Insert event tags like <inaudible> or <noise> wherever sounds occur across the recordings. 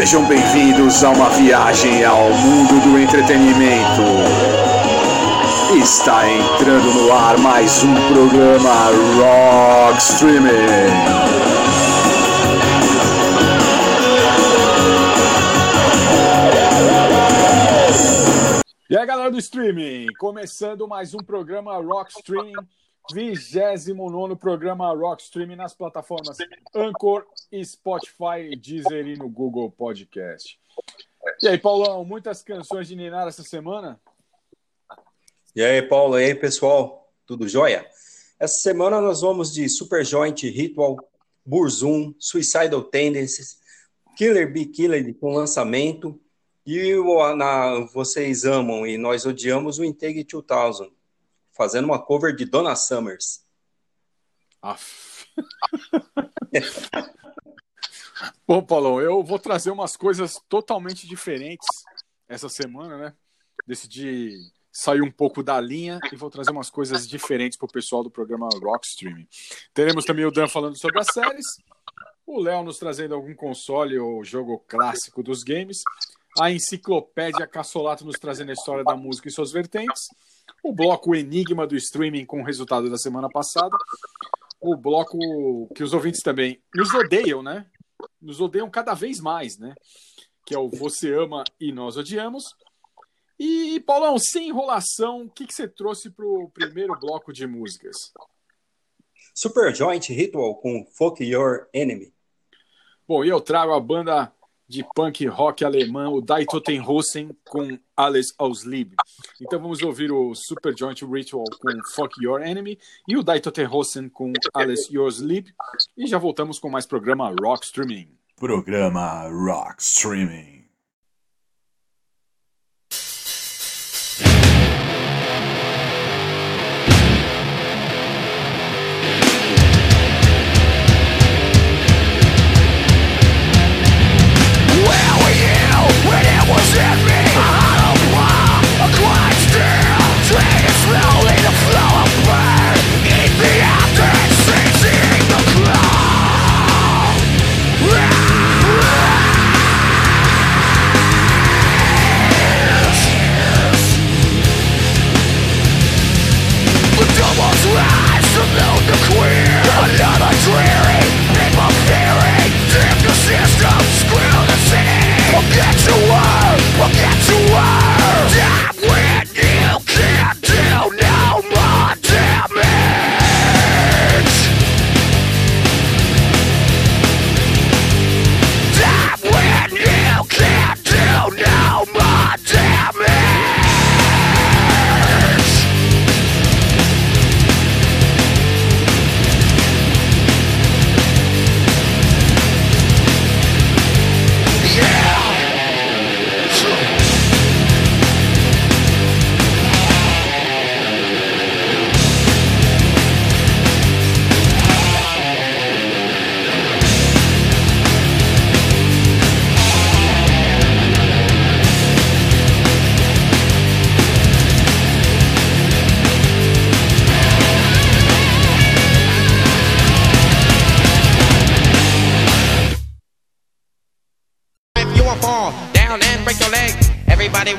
Sejam bem-vindos a uma viagem ao mundo do entretenimento. Está entrando no ar mais um programa Rock Streaming. E aí, galera do streaming, começando mais um programa Rock Streaming, 29 programa Rock Streaming nas plataformas Anchor, Spotify, Deezer e no Google Podcast. E aí, Paulão, muitas canções de Ninar essa semana? E aí, Paulo, e aí, pessoal, tudo jóia? Essa semana nós vamos de Super Joint, Ritual, Burzum, Suicidal Tendencies, Killer Be Killer com lançamento, e o, na, vocês amam e nós odiamos o Integ 2000, fazendo uma cover de Donna Summers. <laughs> Bom, Paulão, eu vou trazer umas coisas totalmente diferentes essa semana, né? Decidi sair um pouco da linha e vou trazer umas coisas diferentes para o pessoal do programa Rock Streaming. Teremos também o Dan falando sobre as séries, o Léo nos trazendo algum console ou jogo clássico dos games a enciclopédia Cassolato nos trazendo a história da música e suas vertentes, o bloco Enigma do streaming com o resultado da semana passada, o bloco que os ouvintes também nos odeiam, né? Nos odeiam cada vez mais, né? Que é o Você Ama e Nós Odiamos. E, Paulão, sem enrolação, o que, que você trouxe para o primeiro bloco de músicas? Super Joint Ritual com Fuck Your Enemy. Bom, e eu trago a banda de punk rock alemão, o Die Totenhosen com Alice Auslieb. Então vamos ouvir o Super Joint Ritual com Fuck Your Enemy e o Die Totenhosen com Alice Your Sleep. E já voltamos com mais programa Rock Streaming. Programa Rock Streaming.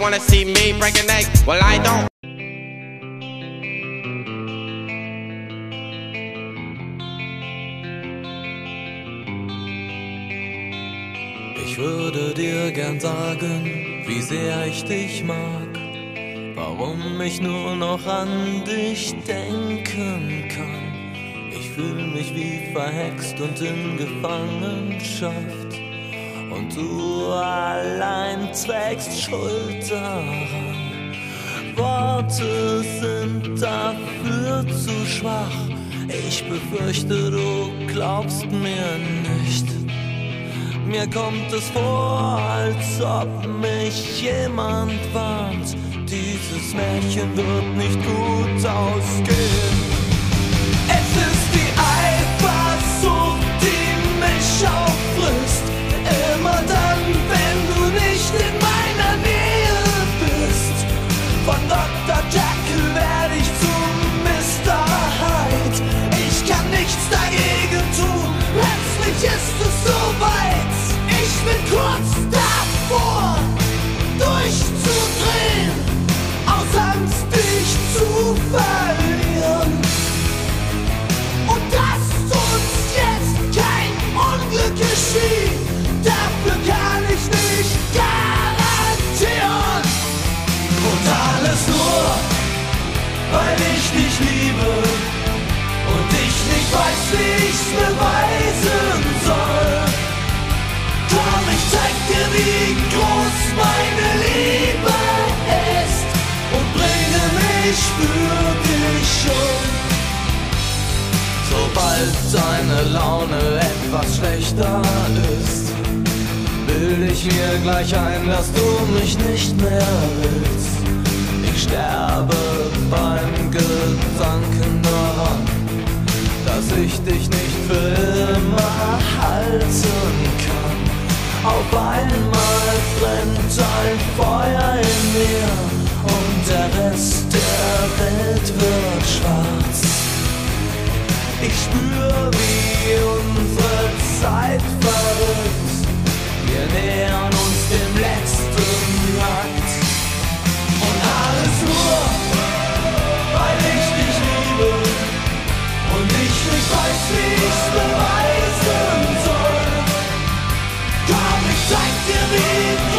Wanna see me break a neck. Well, I don't. Ich würde dir gern sagen, wie sehr ich dich mag. Warum ich nur noch an dich denken kann. Ich fühle mich wie verhext und in Gefangenschaft und du allein trägst Schuld daran. Worte sind dafür zu schwach. Ich befürchte, du glaubst mir nicht. Mir kommt es vor, als ob mich jemand warnt. Dieses Märchen wird nicht gut ausgehen. Es ist die Eifersucht, die mich auffrisst. done wie ich's beweisen soll. Komm, ich zeig dir, wie groß meine Liebe ist und bringe mich für dich um. Sobald deine Laune etwas schlechter ist, bild ich mir gleich ein, dass du mich nicht mehr willst. Ich sterbe beim Gedanken daran, dass ich dich nicht für immer halten kann. Auf einmal brennt ein Feuer in mir und der Rest der Welt wird schwarz. Ich spür, wie unsere Zeit verrückt. Wir nähern uns dem letzten Akt. Und alles nur, beweisen soll. Komm, ich zeig dir, wie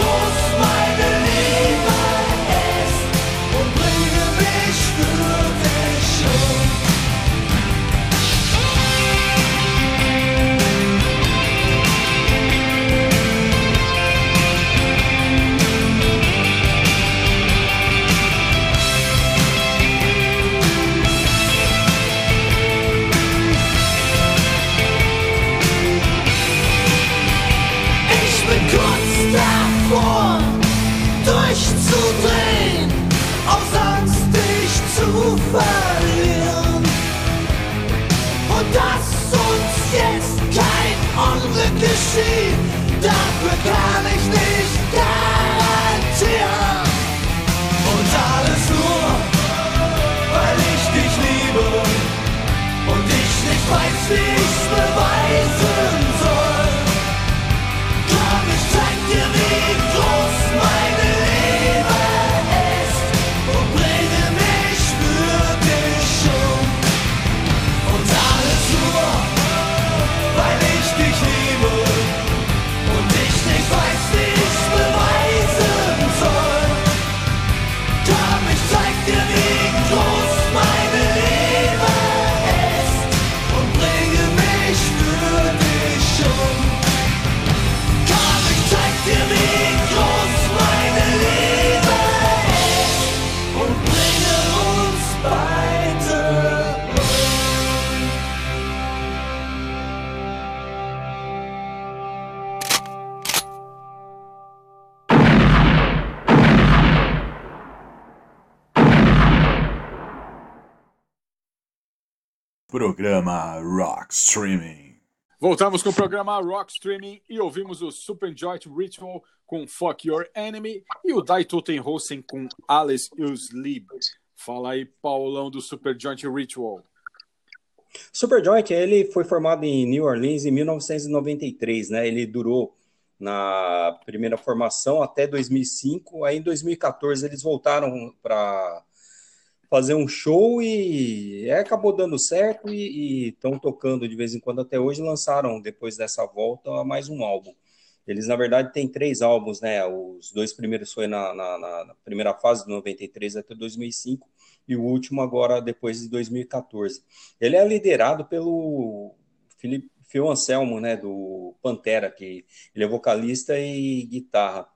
Programa Rock Streaming. Voltamos com o programa Rock Streaming e ouvimos o Super Joint Ritual com Fuck Your Enemy e o Die Totenhosen com Alice Sleep. Fala aí, Paulão do Super Joint Ritual. Superjoint, ele foi formado em New Orleans em 1993, né? Ele durou na primeira formação até 2005. Aí em 2014 eles voltaram para fazer um show e é, acabou dando certo e estão tocando de vez em quando até hoje. Lançaram depois dessa volta mais um álbum. Eles na verdade têm três álbuns, né? Os dois primeiros foi na, na, na- primeira fase de 93 até 2005 e o último agora depois de 2014. Ele é liderado pelo Felipe Phil Anselmo, né, do Pantera, que ele é vocalista e guitarra.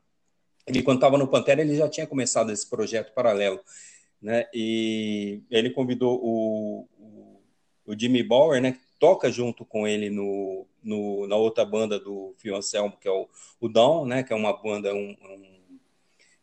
Ele, quando estava no Pantera, ele já tinha começado esse projeto paralelo, né, e ele convidou o, o, Jimmy Bauer, né, que toca junto com ele no, no, na outra banda do Phil Anselmo, que é o, o Down, né, que é uma banda, um, um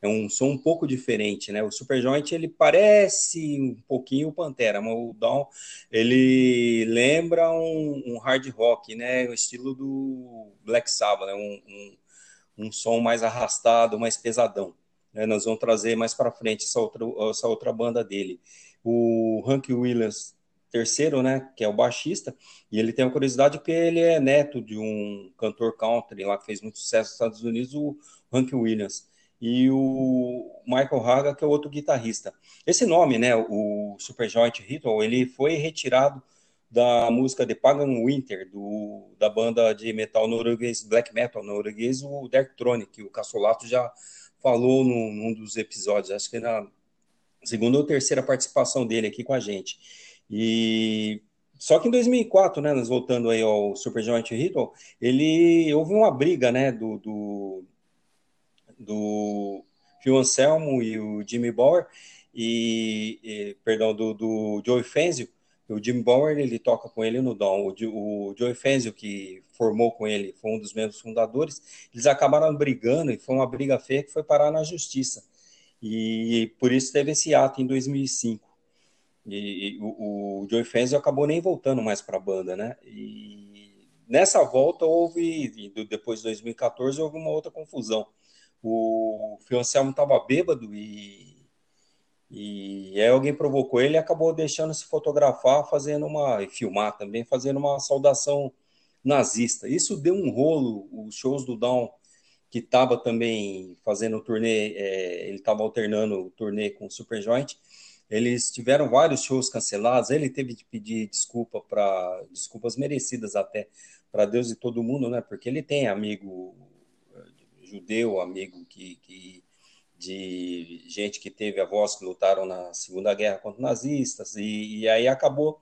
é um som um pouco diferente, né? O Superjoint ele parece um pouquinho o Pantera, mas o Down ele lembra um, um hard rock, né? O estilo do Black Sabbath, né? Um, um, um som mais arrastado, mais pesadão. Né? Nós vamos trazer mais para frente essa outra, essa outra banda dele. O Hank Williams terceiro, né? Que é o baixista e ele tem uma curiosidade porque ele é neto de um cantor country lá que fez muito sucesso nos Estados Unidos, o Hank Williams e o Michael Haga, que é outro guitarrista. Esse nome, né, o Superjoint Ritual, ele foi retirado da música The Pagan Winter, do, da banda de metal norueguês, black metal norueguês, o Darktronic, que o Cassolato já falou num, num dos episódios, acho que na segunda ou terceira participação dele aqui com a gente. E só que em 2004, né, nós voltando aí ao Supergiant Ritual, ele houve uma briga, né, do, do, do Phil Anselmo e o Jimmy Bauer, e, e perdão, do, do Joey Fenzio, o Jimmy Bauer, ele toca com ele no Dom, o, o Joey Fenzio, que formou com ele, foi um dos membros fundadores, eles acabaram brigando, e foi uma briga feia que foi parar na justiça, e por isso teve esse ato em 2005. E, e o, o Joey Fenzio acabou nem voltando mais para a banda, né? E nessa volta houve, depois de 2014, houve uma outra confusão. O Anselmo estava bêbado e, e aí alguém provocou ele e acabou deixando se fotografar, fazendo uma, e filmar também, fazendo uma saudação nazista. Isso deu um rolo, os shows do Down, que estava também fazendo turnê, é, ele estava alternando o turnê com o Superjoint, eles tiveram vários shows cancelados. Ele teve de pedir desculpa para desculpas merecidas até para Deus e todo mundo, né? Porque ele tem amigo eh, judeu, amigo que, que de gente que teve avós que lutaram na Segunda Guerra contra nazistas e, e aí acabou,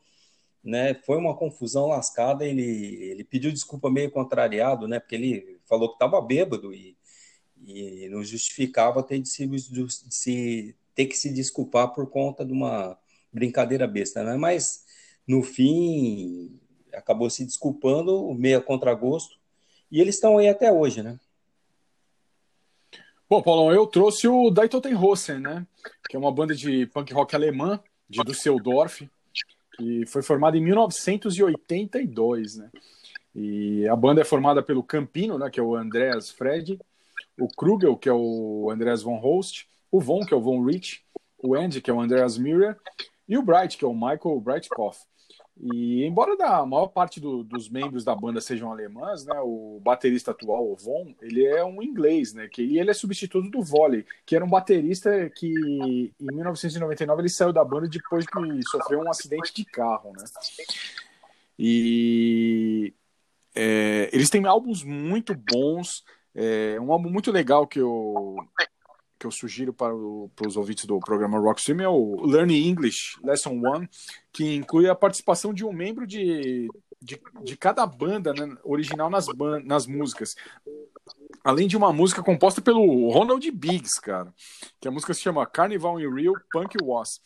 né? Foi uma confusão lascada. Ele ele pediu desculpa meio contrariado, né? Porque ele falou que estava bêbado e, e não justificava ter de se, de se ter que se desculpar por conta de uma brincadeira besta, né? Mas no fim acabou se desculpando, meio a contragosto, e eles estão aí até hoje, né? Bom, Paulão, eu trouxe o Die Totenhosen, né? Que é uma banda de punk rock alemã, de Düsseldorf, que foi formada em 1982, né? E a banda é formada pelo Campino, né, que é o Andreas Fred, o Krugel, que é o Andreas von Holst, o Von, que é o Von Rich, o Andy, que é o Andreas Miller, e o Bright, que é o Michael Brightkopf. E embora da maior parte do, dos membros da banda sejam alemãs, né, o baterista atual, o Von, ele é um inglês, né, que, e ele é substituto do Volley, que era um baterista que em 1999 ele saiu da banda depois que sofreu um acidente de carro, né. E é, eles têm álbuns muito bons, é, um álbum muito legal que eu que eu sugiro para, o, para os ouvintes do programa Rockstream é o Learn English Lesson One, que inclui a participação de um membro de, de, de cada banda né, original nas, nas músicas além de uma música composta pelo Ronald Biggs, cara, que a música se chama Carnival in Rio Punk Was.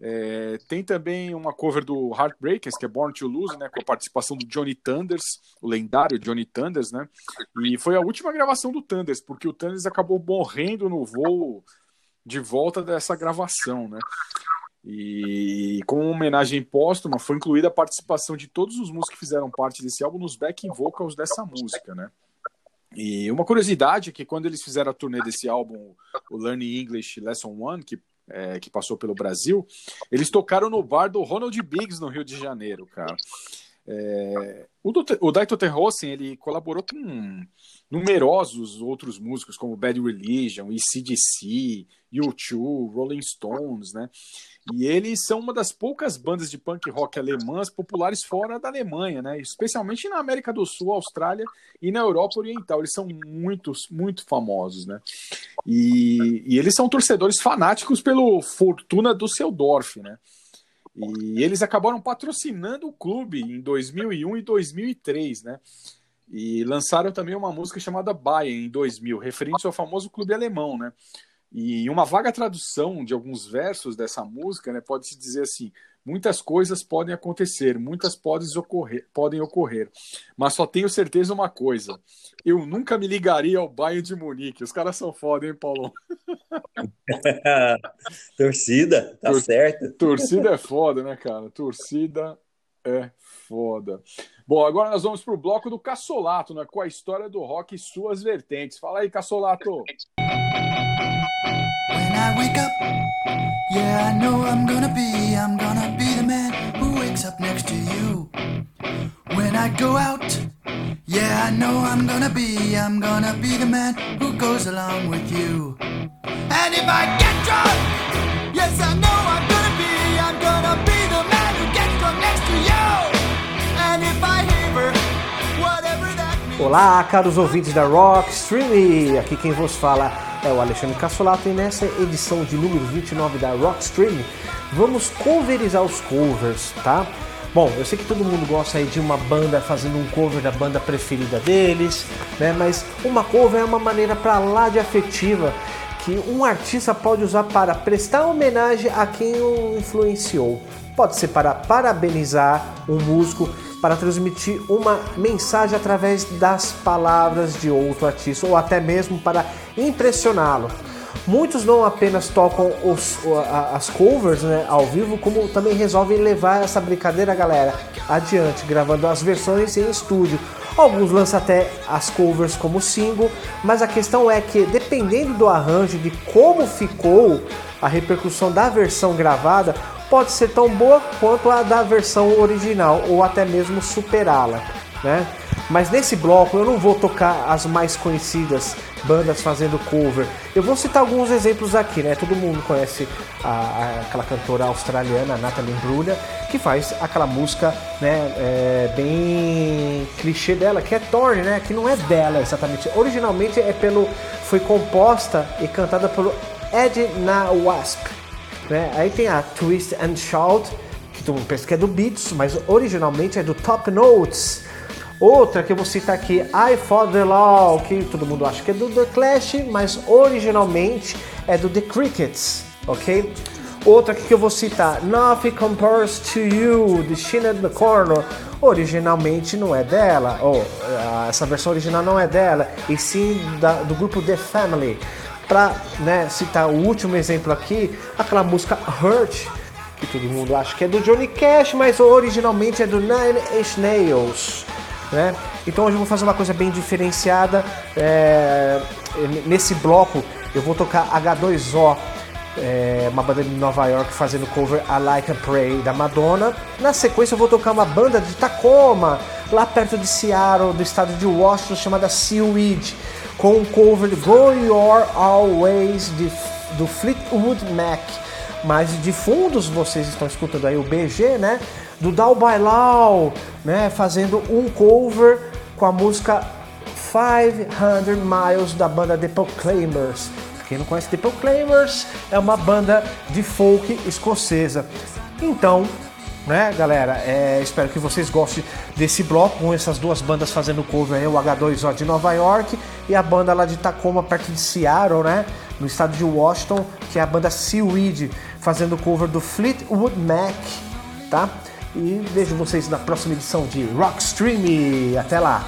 É, tem também uma cover do Heartbreakers, que é Born to Lose, né, com a participação do Johnny Thunders, o lendário Johnny Thunders, né? E foi a última gravação do Thunders, porque o Thunders acabou morrendo no voo de volta dessa gravação, né? E como homenagem póstuma, foi incluída a participação de todos os músicos que fizeram parte desse álbum nos backing vocals dessa música, né? E uma curiosidade é que quando eles fizeram a turnê desse álbum, o Learning English Lesson One, que, é, que passou pelo Brasil, eles tocaram no bar do Ronald Biggs, no Rio de Janeiro, cara. É, o, o Daito Terrossen, ele colaborou com numerosos outros músicos, como Bad Religion, ECDC, U2, Rolling Stones, né? E eles são uma das poucas bandas de punk rock alemãs populares fora da Alemanha, né? Especialmente na América do Sul, Austrália e na Europa Oriental. Eles são muito, muito famosos, né? E, e eles são torcedores fanáticos pelo Fortuna Düsseldorf, né? E eles acabaram patrocinando o clube em 2001 e 2003, né? E lançaram também uma música chamada Bayern em 2000, referente ao famoso clube alemão, né? E uma vaga tradução de alguns versos dessa música, né, pode se dizer assim: muitas coisas podem acontecer, muitas podem ocorrer, podem ocorrer, mas só tenho certeza uma coisa: eu nunca me ligaria ao Bayern de Munique. Os caras são foda, hein, Paulo? <laughs> torcida, tá Tor certo. Torcida é foda, né, cara? Torcida é foda. Bom, agora nós vamos pro bloco do Cassolato, né, com a história do rock e suas vertentes. Fala aí, Cassolato. When I wake up, yeah, I know I'm gonna be, I'm gonna be the man who wakes up next to you. When I go out, yeah, I know I'm gonna be, I'm gonna be the man who goes along with you. And if I get drunk, yes, I know I'm gonna be, Olá, caros ouvintes da Rock Stream, aqui quem vos fala é o Alexandre Cassolato e nessa edição de número 29 da Rockstream vamos coverizar os covers, tá? Bom, eu sei que todo mundo gosta aí de uma banda fazendo um cover da banda preferida deles, né? Mas uma cover é uma maneira para lá de afetiva que um artista pode usar para prestar homenagem a quem o influenciou. Pode ser para parabenizar um músico, para transmitir uma mensagem através das palavras de outro artista ou até mesmo para impressioná-lo. Muitos não apenas tocam os, as covers né, ao vivo, como também resolvem levar essa brincadeira, galera, adiante, gravando as versões em estúdio. Alguns lançam até as covers como single, mas a questão é que, dependendo do arranjo, de como ficou a repercussão da versão gravada, pode ser tão boa quanto a da versão original, ou até mesmo superá-la. Né? Mas nesse bloco eu não vou tocar as mais conhecidas bandas fazendo cover. Eu vou citar alguns exemplos aqui, né? Todo mundo conhece a, a, aquela cantora australiana, Natalie Imbruglia, que faz aquela música, né, é, bem clichê dela, que é Thorn, né? Que não é dela exatamente. Originalmente é pelo, foi composta e cantada pelo Ed Na Wasp. Né? Aí tem a Twist and Shout, que todo mundo pensa que é do Beats, mas originalmente é do Top Notes. Outra que eu vou citar aqui, I Fought the Law, que todo mundo acha que é do The Clash, mas originalmente é do The Crickets, ok? Outra aqui que eu vou citar, Nothing Compares to You, de Sinead McConnell, originalmente não é dela, ou oh, essa versão original não é dela, e sim da, do grupo The Family. Para né, citar o último exemplo aqui, aquela música Hurt, que todo mundo acha que é do Johnny Cash, mas originalmente é do Nine Inch Nails. Né? Então hoje eu vou fazer uma coisa bem diferenciada. É, nesse bloco eu vou tocar H2O, é, uma banda de Nova York fazendo cover a Like a Pray da Madonna. Na sequência eu vou tocar uma banda de Tacoma, lá perto de Seattle, do estado de Washington, chamada Seaweed, com um cover de Go Your Always de, do Fleetwood Mac. Mas de fundos vocês estão escutando aí o BG, né? do Dal Bailau, né, fazendo um cover com a música 500 Miles da banda The Proclaimers. Quem não conhece The Proclaimers é uma banda de folk escocesa. Então, né, galera, é, espero que vocês gostem desse bloco com essas duas bandas fazendo cover aí, o H2O de Nova York e a banda lá de Tacoma, perto de Seattle, né, no estado de Washington, que é a banda Seaweed, fazendo cover do Fleetwood Mac, tá? E vejo vocês na próxima edição de Rock Stream. Até lá!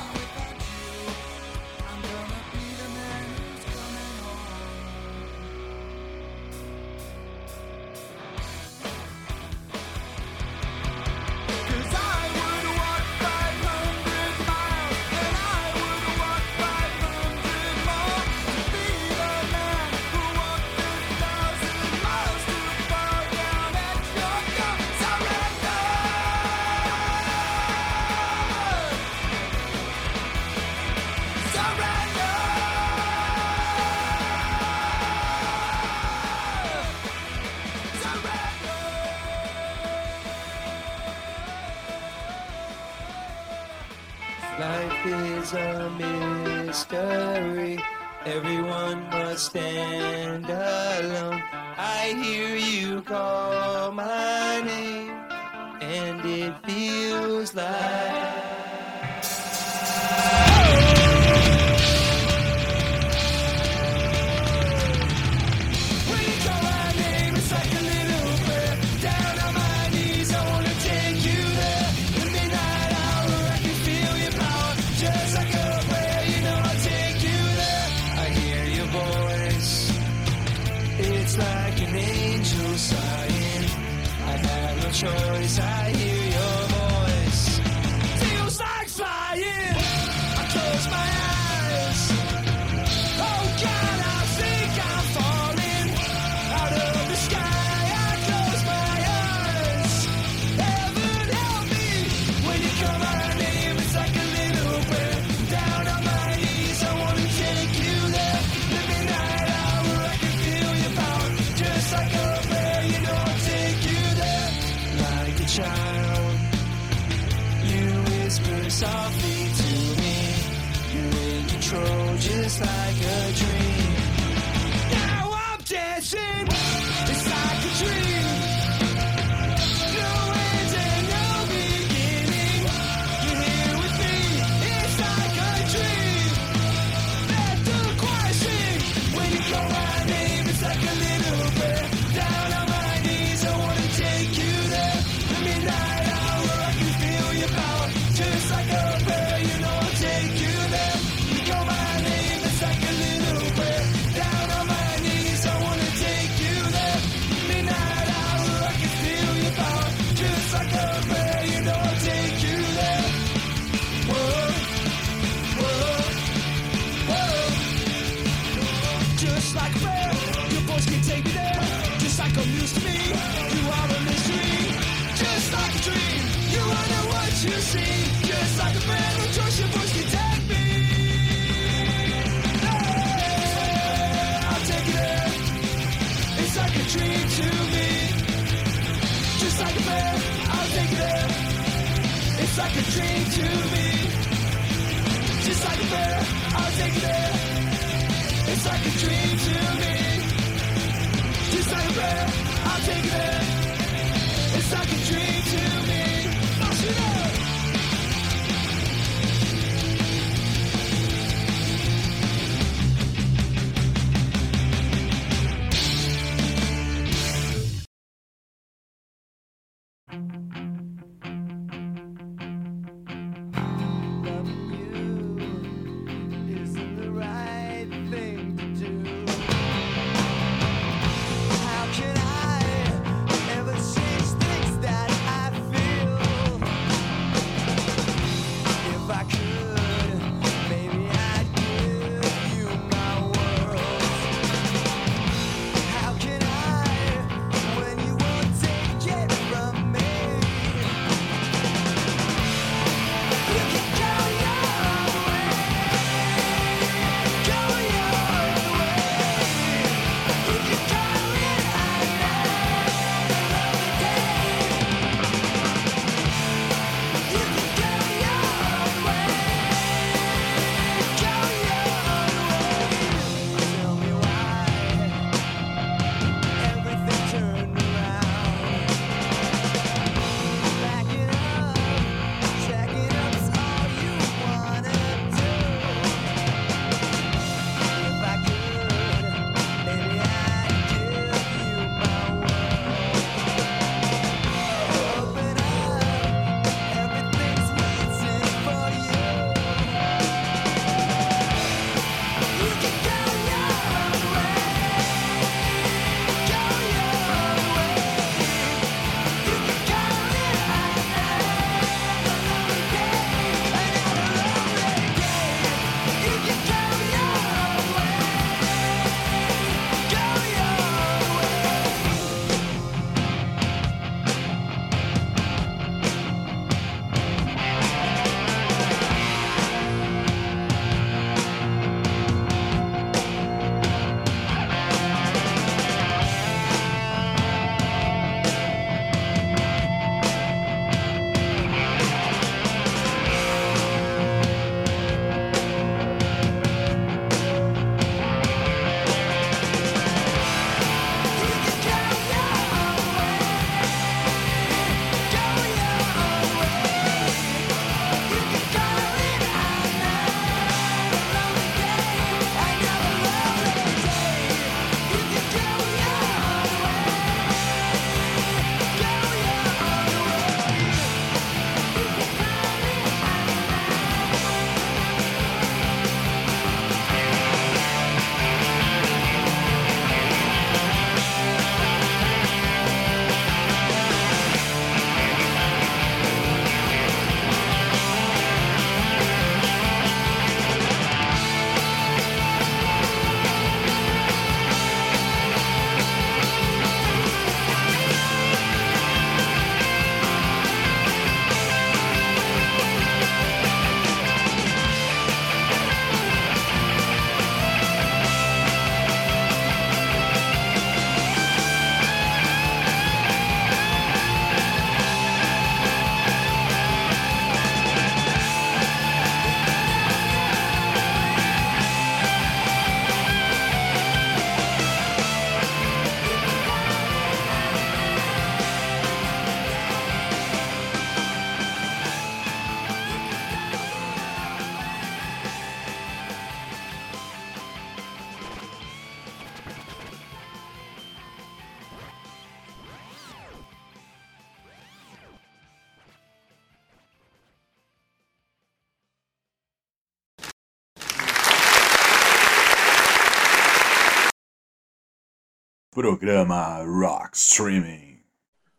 Programa Rock Streaming.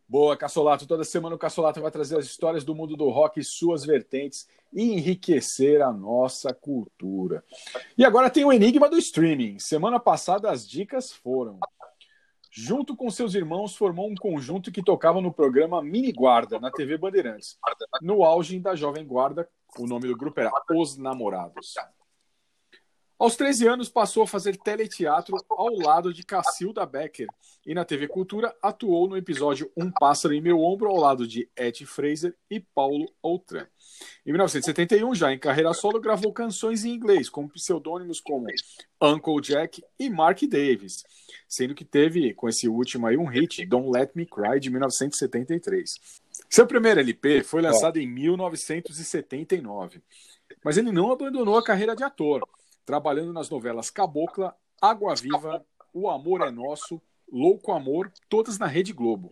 Boa, Cassolato. Toda semana o Cassolato vai trazer as histórias do mundo do rock e suas vertentes e enriquecer a nossa cultura. E agora tem o Enigma do Streaming. Semana passada as dicas foram. Junto com seus irmãos, formou um conjunto que tocava no programa Mini Guarda, na TV Bandeirantes. No auge da Jovem Guarda, o nome do grupo era Os Namorados. Aos 13 anos, passou a fazer teleteatro ao lado de Cacilda Becker e na TV Cultura atuou no episódio Um Pássaro em Meu Ombro ao lado de Ed Fraser e Paulo Outram. Em 1971, já em carreira solo, gravou canções em inglês com pseudônimos como Uncle Jack e Mark Davis, sendo que teve com esse último aí um hit, Don't Let Me Cry, de 1973. Seu primeiro LP foi lançado em 1979, mas ele não abandonou a carreira de ator, trabalhando nas novelas Cabocla, Água Viva, O Amor é Nosso, Louco Amor, todas na Rede Globo.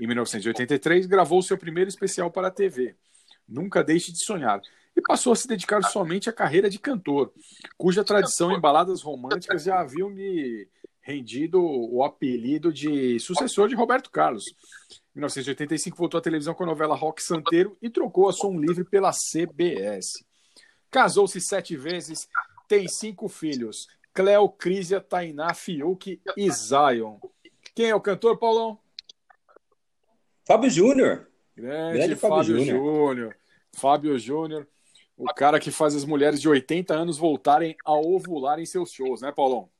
Em 1983, gravou seu primeiro especial para a TV, Nunca Deixe de Sonhar, e passou a se dedicar somente à carreira de cantor, cuja tradição em baladas românticas já haviam lhe rendido o apelido de sucessor de Roberto Carlos. Em 1985, voltou à televisão com a novela Rock Santeiro e trocou a Som Livre pela CBS. Casou-se sete vezes, tem cinco filhos: Cleo, Crisia, Tainá, Fiuk e Zion. Quem é o cantor, Paulão? Fábio Júnior. Grande, Grande Fábio Júnior. Fábio Júnior, o cara que faz as mulheres de 80 anos voltarem a ovular em seus shows, né, Paulão? <laughs>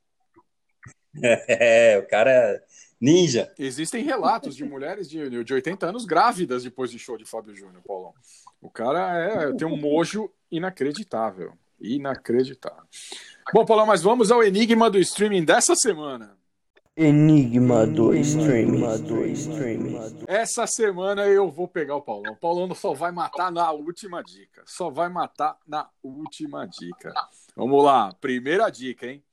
É, o cara é ninja. Existem relatos de mulheres de, de 80 anos grávidas depois de show de Fábio Júnior, Paulão. O cara é, tem um mojo inacreditável. Inacreditável. Bom, Paulão, mas vamos ao enigma do streaming dessa semana. Enigma do streaming. Essa semana eu vou pegar o Paulão. O Paulão só vai matar na última dica. Só vai matar na última dica. Vamos lá. Primeira dica, hein?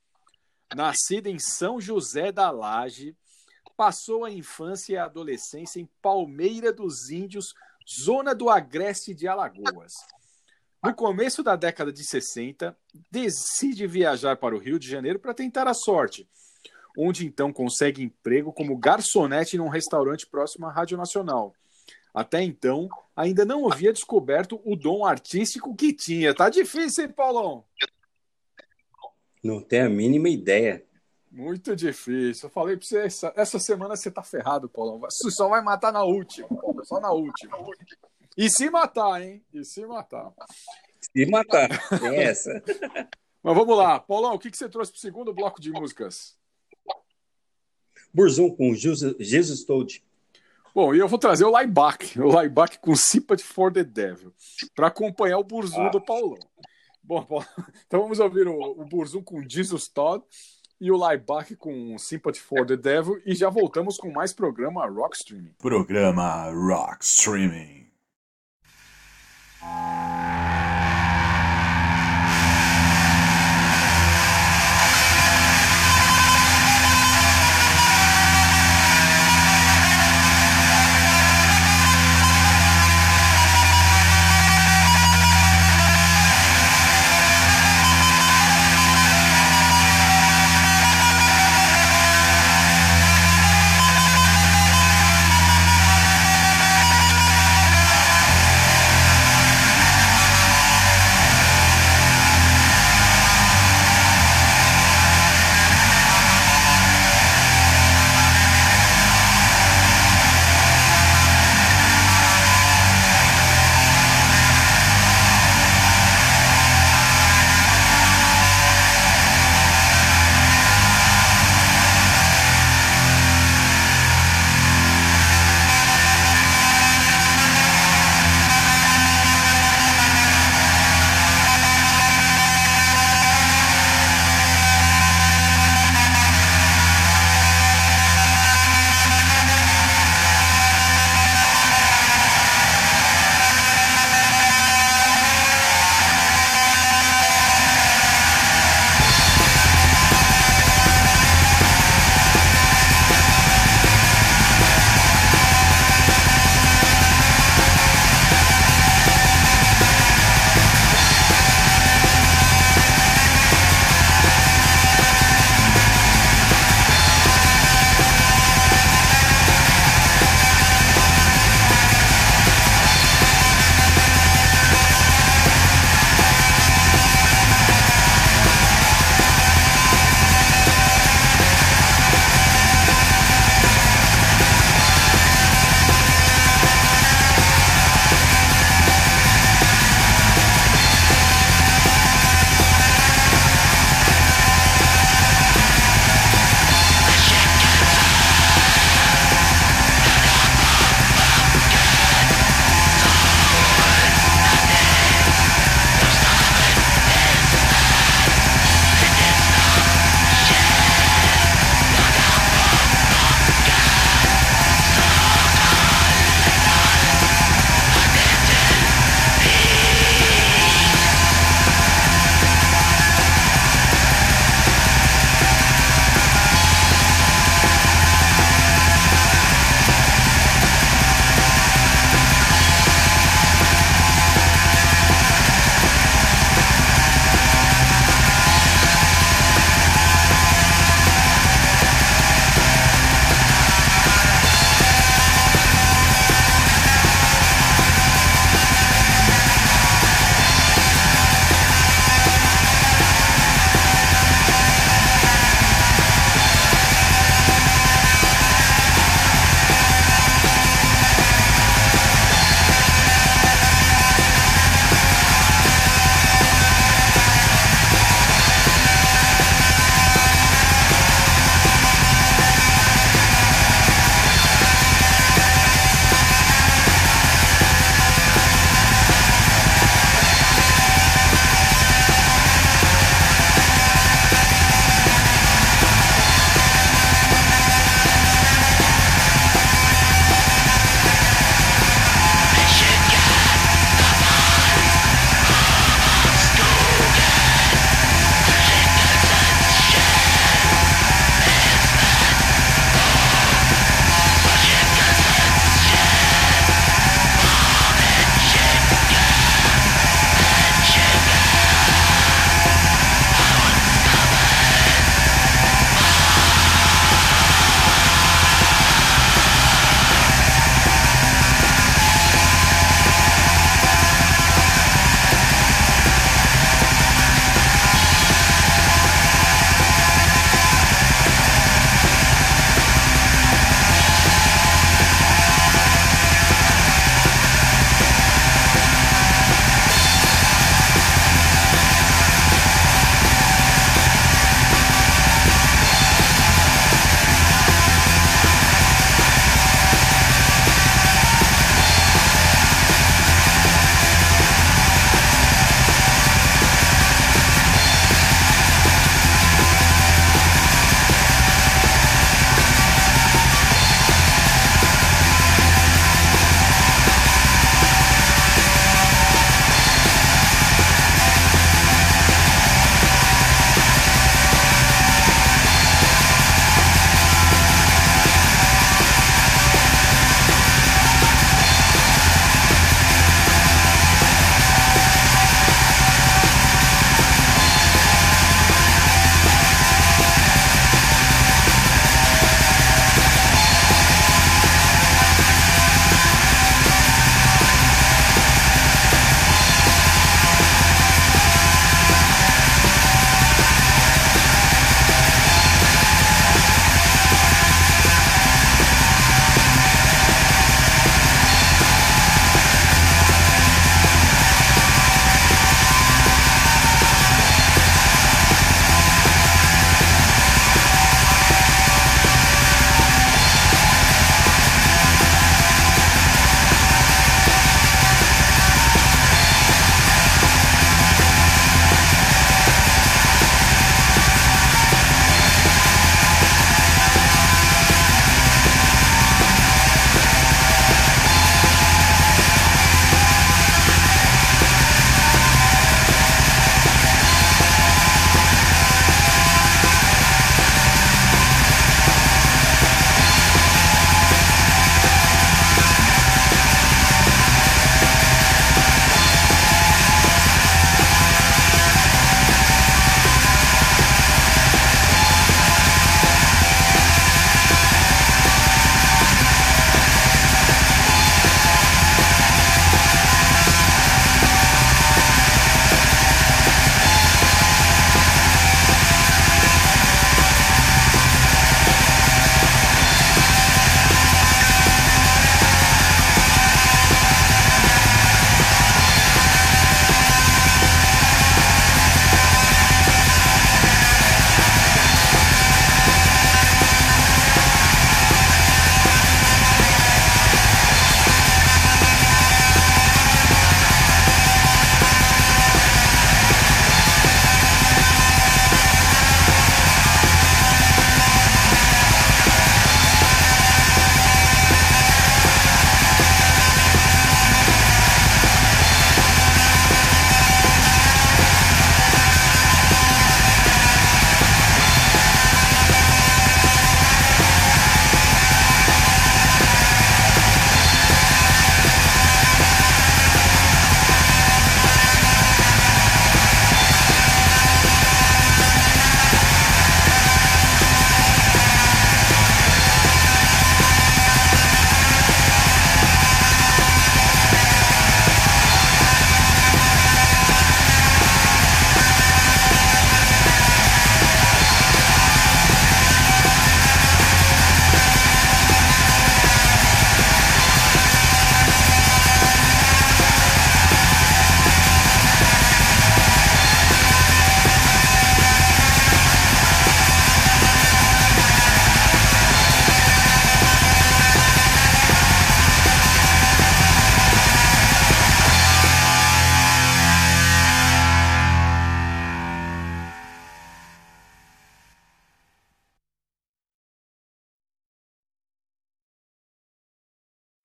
Nascida em São José da Laje, passou a infância e a adolescência em Palmeira dos Índios, zona do Agreste de Alagoas. No começo da década de 60, decide viajar para o Rio de Janeiro para tentar a sorte, onde então consegue emprego como garçonete num restaurante próximo à Rádio Nacional. Até então, ainda não havia descoberto o dom artístico que tinha. Tá difícil, hein, Paulão? Não tenho a mínima ideia. Muito difícil. Eu falei pra você, essa, essa semana você tá ferrado, Paulão. Você só vai matar na última, Paulão, só na última. E se matar, hein? E se matar. Se matar. Tem essa. <laughs> Mas vamos lá. Paulão, o que, que você trouxe pro segundo bloco de músicas? Burzum com Jesus, Told. Bom, e eu vou trazer o Laibach, o Laibach com Sympathy for the Devil, para acompanhar o Burzum do Paulão. Bom, Paulo, <laughs> então vamos ouvir o, o Burzum com Jesus Todd e o Laibach com Sympathy for the Devil e já voltamos com mais programa Rock Streaming. Programa Rock Streaming. you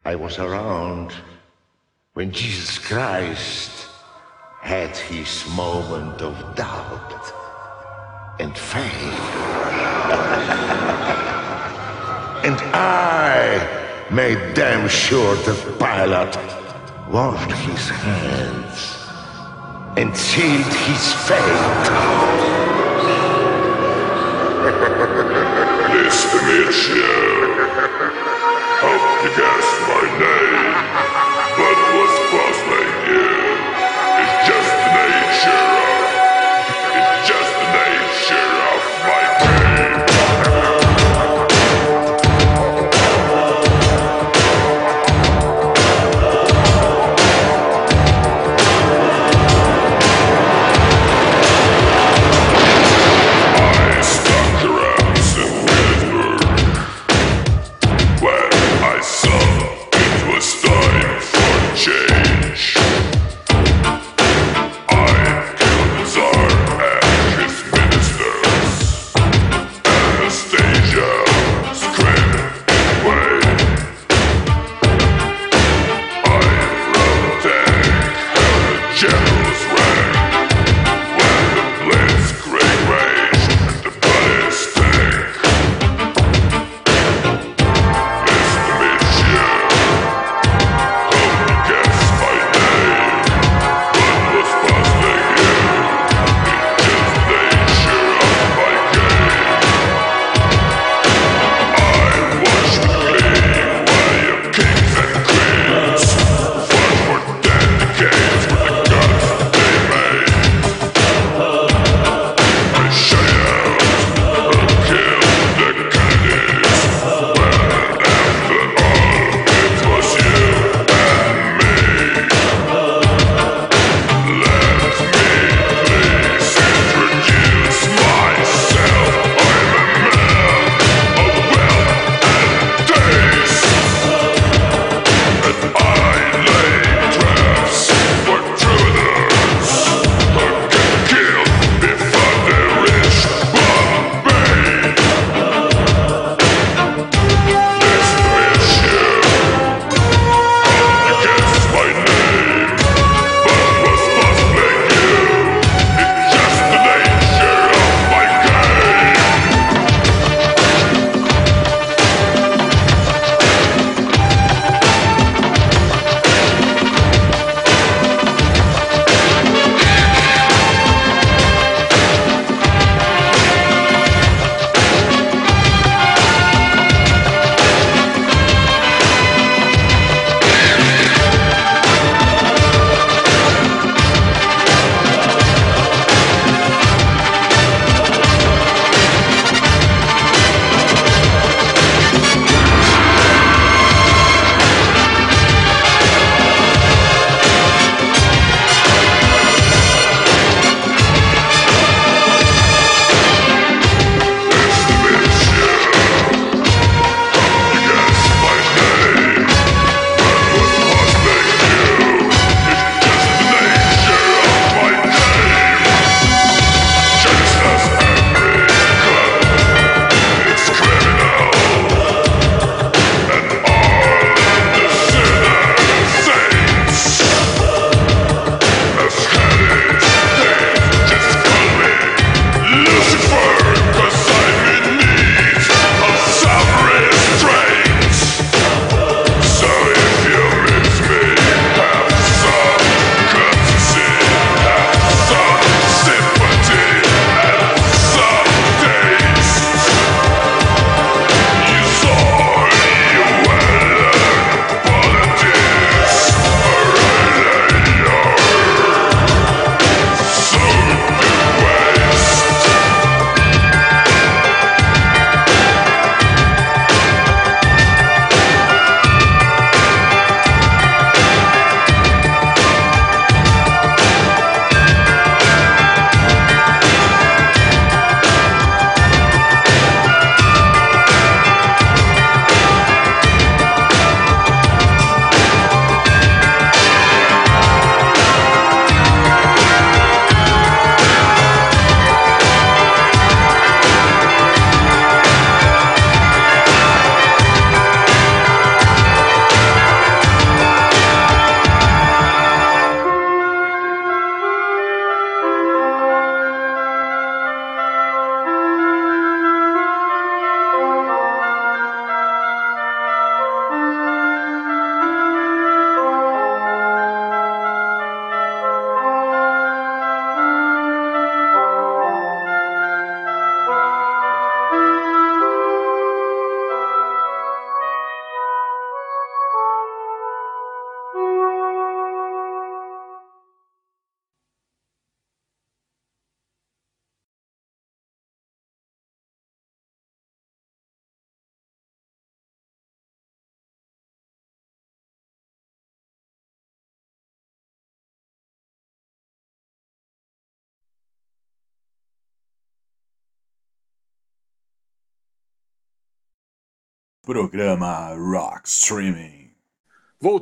I was around when Jesus Christ had his moment of doubt and faith. <laughs> and I made damn sure that Pilate washed his hands and sealed his fate. Mitchell, <laughs> hope you guessed my name, but puzzling you. Is just the nature of, it's just the nature of my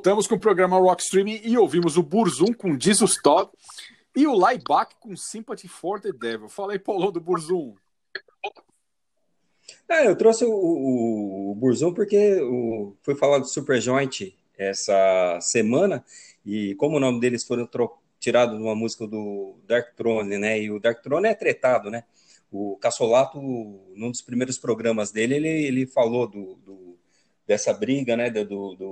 Voltamos com o programa Rock Streaming e ouvimos o Burzum com Jesus Todd e o Laibach com Sympathy for the Devil. Fala aí, Paulão do Burzum. É, eu trouxe o, o, o Burzum porque o, foi falado do Super Joint essa semana e como o nome deles foram tirados de uma música do Dark Throne, né? E o Dark Throne é tretado, né? O Cassolato, num dos primeiros programas dele, ele, ele falou do, do- dessa briga, né? Do, do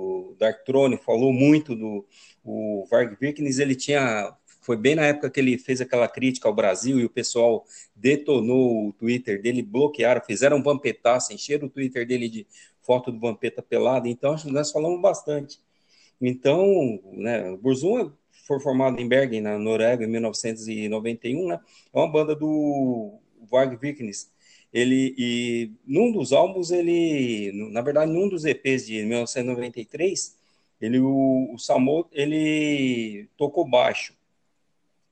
Dark Throne, falou muito do o Varg Vikernes, ele tinha foi bem na época que ele fez aquela crítica ao Brasil e o pessoal detonou o Twitter dele, bloquearam, fizeram vampetaço, encheram o Twitter dele de foto do Vampeta pelado, então acho que nós falamos bastante. Então, né, o Burzum foi formado em Bergen, na Noruega, em 1991, né, é uma banda do Varg Vikernes. Ele, e num dos álbuns, ele, na verdade, num dos EPs de 1993, ele, o, o ele tocou baixo.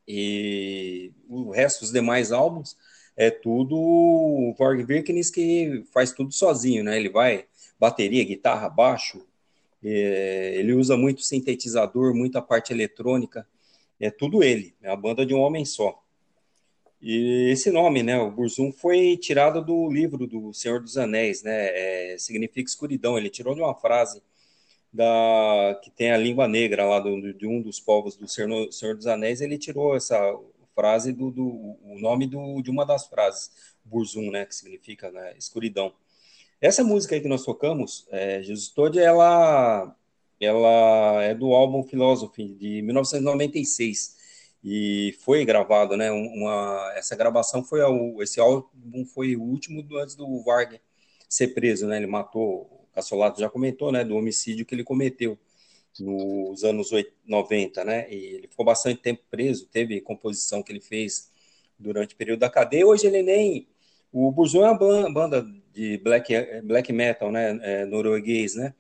E o resto dos demais álbuns é tudo o Varg Vikernes que faz tudo sozinho, né? Ele vai bateria, guitarra, baixo, é, ele usa muito sintetizador, muita parte eletrônica, é tudo ele, é a banda de um homem só. E esse nome, né, o Burzum, foi tirado do livro do Senhor dos Anéis, né, é, significa escuridão, ele tirou de uma frase da que tem a língua negra lá do, de um dos povos do Senhor, Senhor dos Anéis, ele tirou essa frase do, do o nome do, de uma das frases, Burzum, né, que significa né, escuridão. Essa música aí que nós tocamos, é, Jesus Todd, ela, ela é do álbum Philosophy, de 1996, e foi gravado, né, uma, essa gravação foi, a, esse álbum foi o último do, antes do Varg ser preso, né, ele matou, o Cassolato já comentou, né, do homicídio que ele cometeu nos anos 90, né, e ele ficou bastante tempo preso, teve composição que ele fez durante o período da cadeia, hoje ele nem, o Burzum é uma banda de black, black metal, né, é, norueguês, né,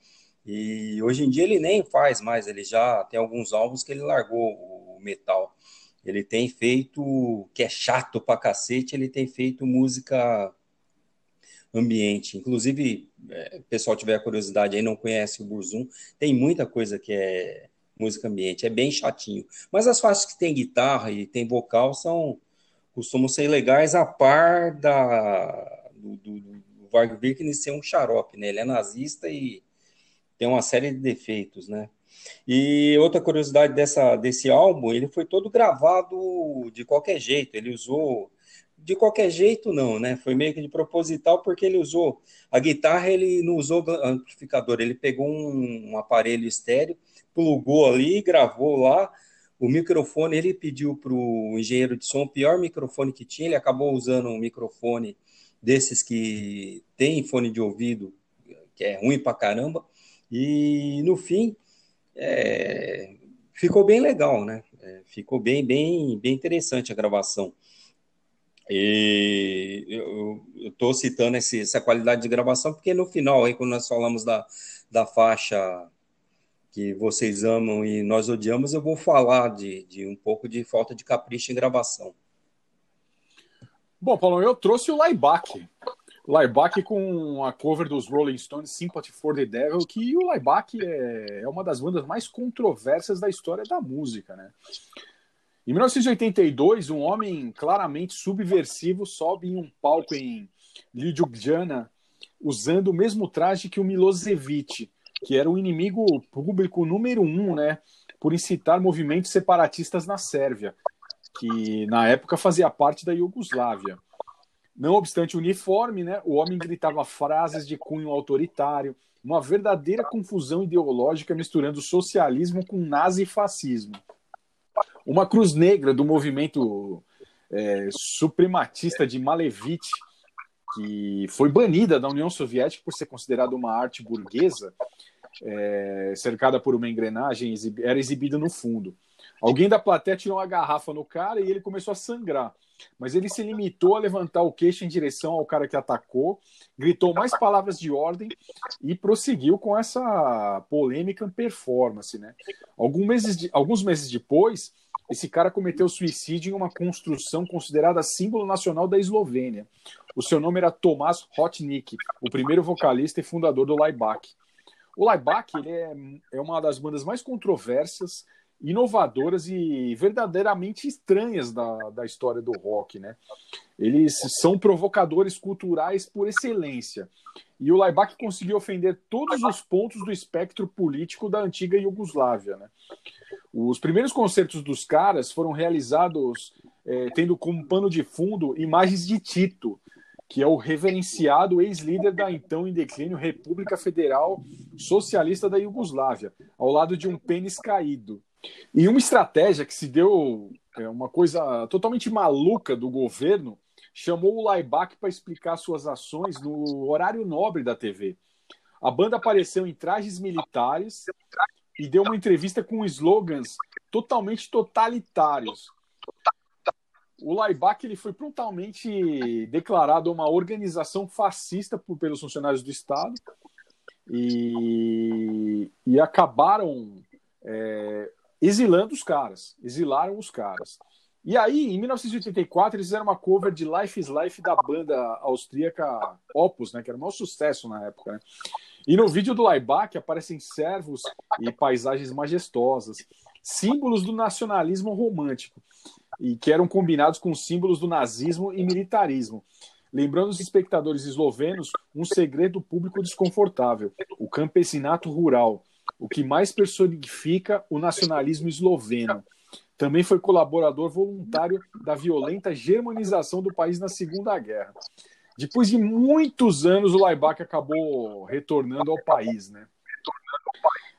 e hoje em dia ele nem faz mais, ele já tem alguns álbuns que ele largou o metal. Ele tem feito, que é chato pra cacete, ele tem feito música ambiente. Inclusive, é, o pessoal tiver curiosidade aí, não conhece o Burzum, tem muita coisa que é música ambiente, é bem chatinho. Mas as faixas que tem guitarra e tem vocal são costumam ser legais a par da do, do, do Varg Vikernes ser um xarope, né? Ele é nazista e tem uma série de defeitos, né? E outra curiosidade dessa, desse álbum, ele foi todo gravado de qualquer jeito, ele usou de qualquer jeito não, né? Foi meio que de proposital porque ele usou a guitarra, ele não usou amplificador, ele pegou um, um aparelho estéreo, plugou ali, gravou lá. O microfone ele pediu para o engenheiro de som o pior microfone que tinha, ele acabou usando um microfone desses que tem fone de ouvido que é ruim pra caramba. E no fim é, ficou bem legal, né? É, ficou bem, bem, bem interessante a gravação. E eu estou citando esse, essa qualidade de gravação porque no final, aí, quando nós falamos da, da faixa que vocês amam e nós odiamos, eu vou falar de, de um pouco de falta de capricho em gravação. Bom, Paulo, eu trouxe o Laibach. Laibach com a cover dos Rolling Stones, Sympathy for the Devil, que o Laibach é, é uma das bandas mais controversas da história da música, né? Em 1982, um homem claramente subversivo sobe em um palco em Ljubljana usando o mesmo traje que o Milosevic, que era o inimigo público número um, né, por incitar movimentos separatistas na Sérvia, que na época fazia parte da Iugoslávia. Não obstante o uniforme, né, o homem gritava frases de cunho autoritário, uma verdadeira confusão ideológica misturando socialismo com nazifascismo. Uma cruz negra do movimento é, suprematista de Malevich, que foi banida da União Soviética por ser considerada uma arte burguesa, é, cercada por uma engrenagem, era exibida no fundo. Alguém da plateia tirou uma garrafa no cara e ele começou a sangrar. Mas ele se limitou a levantar o queixo em direção ao cara que atacou, gritou mais palavras de ordem e prosseguiu com essa polêmica performance. Né? Alguns, meses de, alguns meses depois, esse cara cometeu suicídio em uma construção considerada símbolo nacional da Eslovênia. O seu nome era Tomás Hotnik, o primeiro vocalista e fundador do Laibach. O Laibach é, é uma das bandas mais controversas, inovadoras e verdadeiramente estranhas da, da história do rock, né? Eles são provocadores culturais por excelência. E o Laibach conseguiu ofender todos os pontos do espectro político da antiga Iugoslávia, né? Os primeiros concertos dos caras foram realizados é, tendo como pano de fundo imagens de Tito, que é o reverenciado ex-líder da então em declínio República Federal Socialista da Iugoslávia, ao lado de um pênis caído. E uma estratégia que se deu é, uma coisa totalmente maluca do governo chamou o Laibach para explicar suas ações no horário nobre da TV. A banda apareceu em trajes militares e deu uma entrevista com slogans totalmente totalitários. O Laibach ele foi prontamente declarado uma organização fascista por, pelos funcionários do Estado e, e acabaram é, exilando os caras, exilaram os caras. E aí, em 1984, eles fizeram uma cover de Life is Life da banda austríaca Opus, né, que era o maior sucesso na época. Né? E no vídeo do Laibach aparecem servos e paisagens majestosas, símbolos do nacionalismo romântico, e que eram combinados com símbolos do nazismo e militarismo. Lembrando os espectadores eslovenos um segredo público desconfortável: o campesinato rural, o que mais personifica o nacionalismo esloveno. Também foi colaborador voluntário da violenta germanização do país na Segunda Guerra. Depois de muitos anos, o Laibach acabou retornando ao país. Né?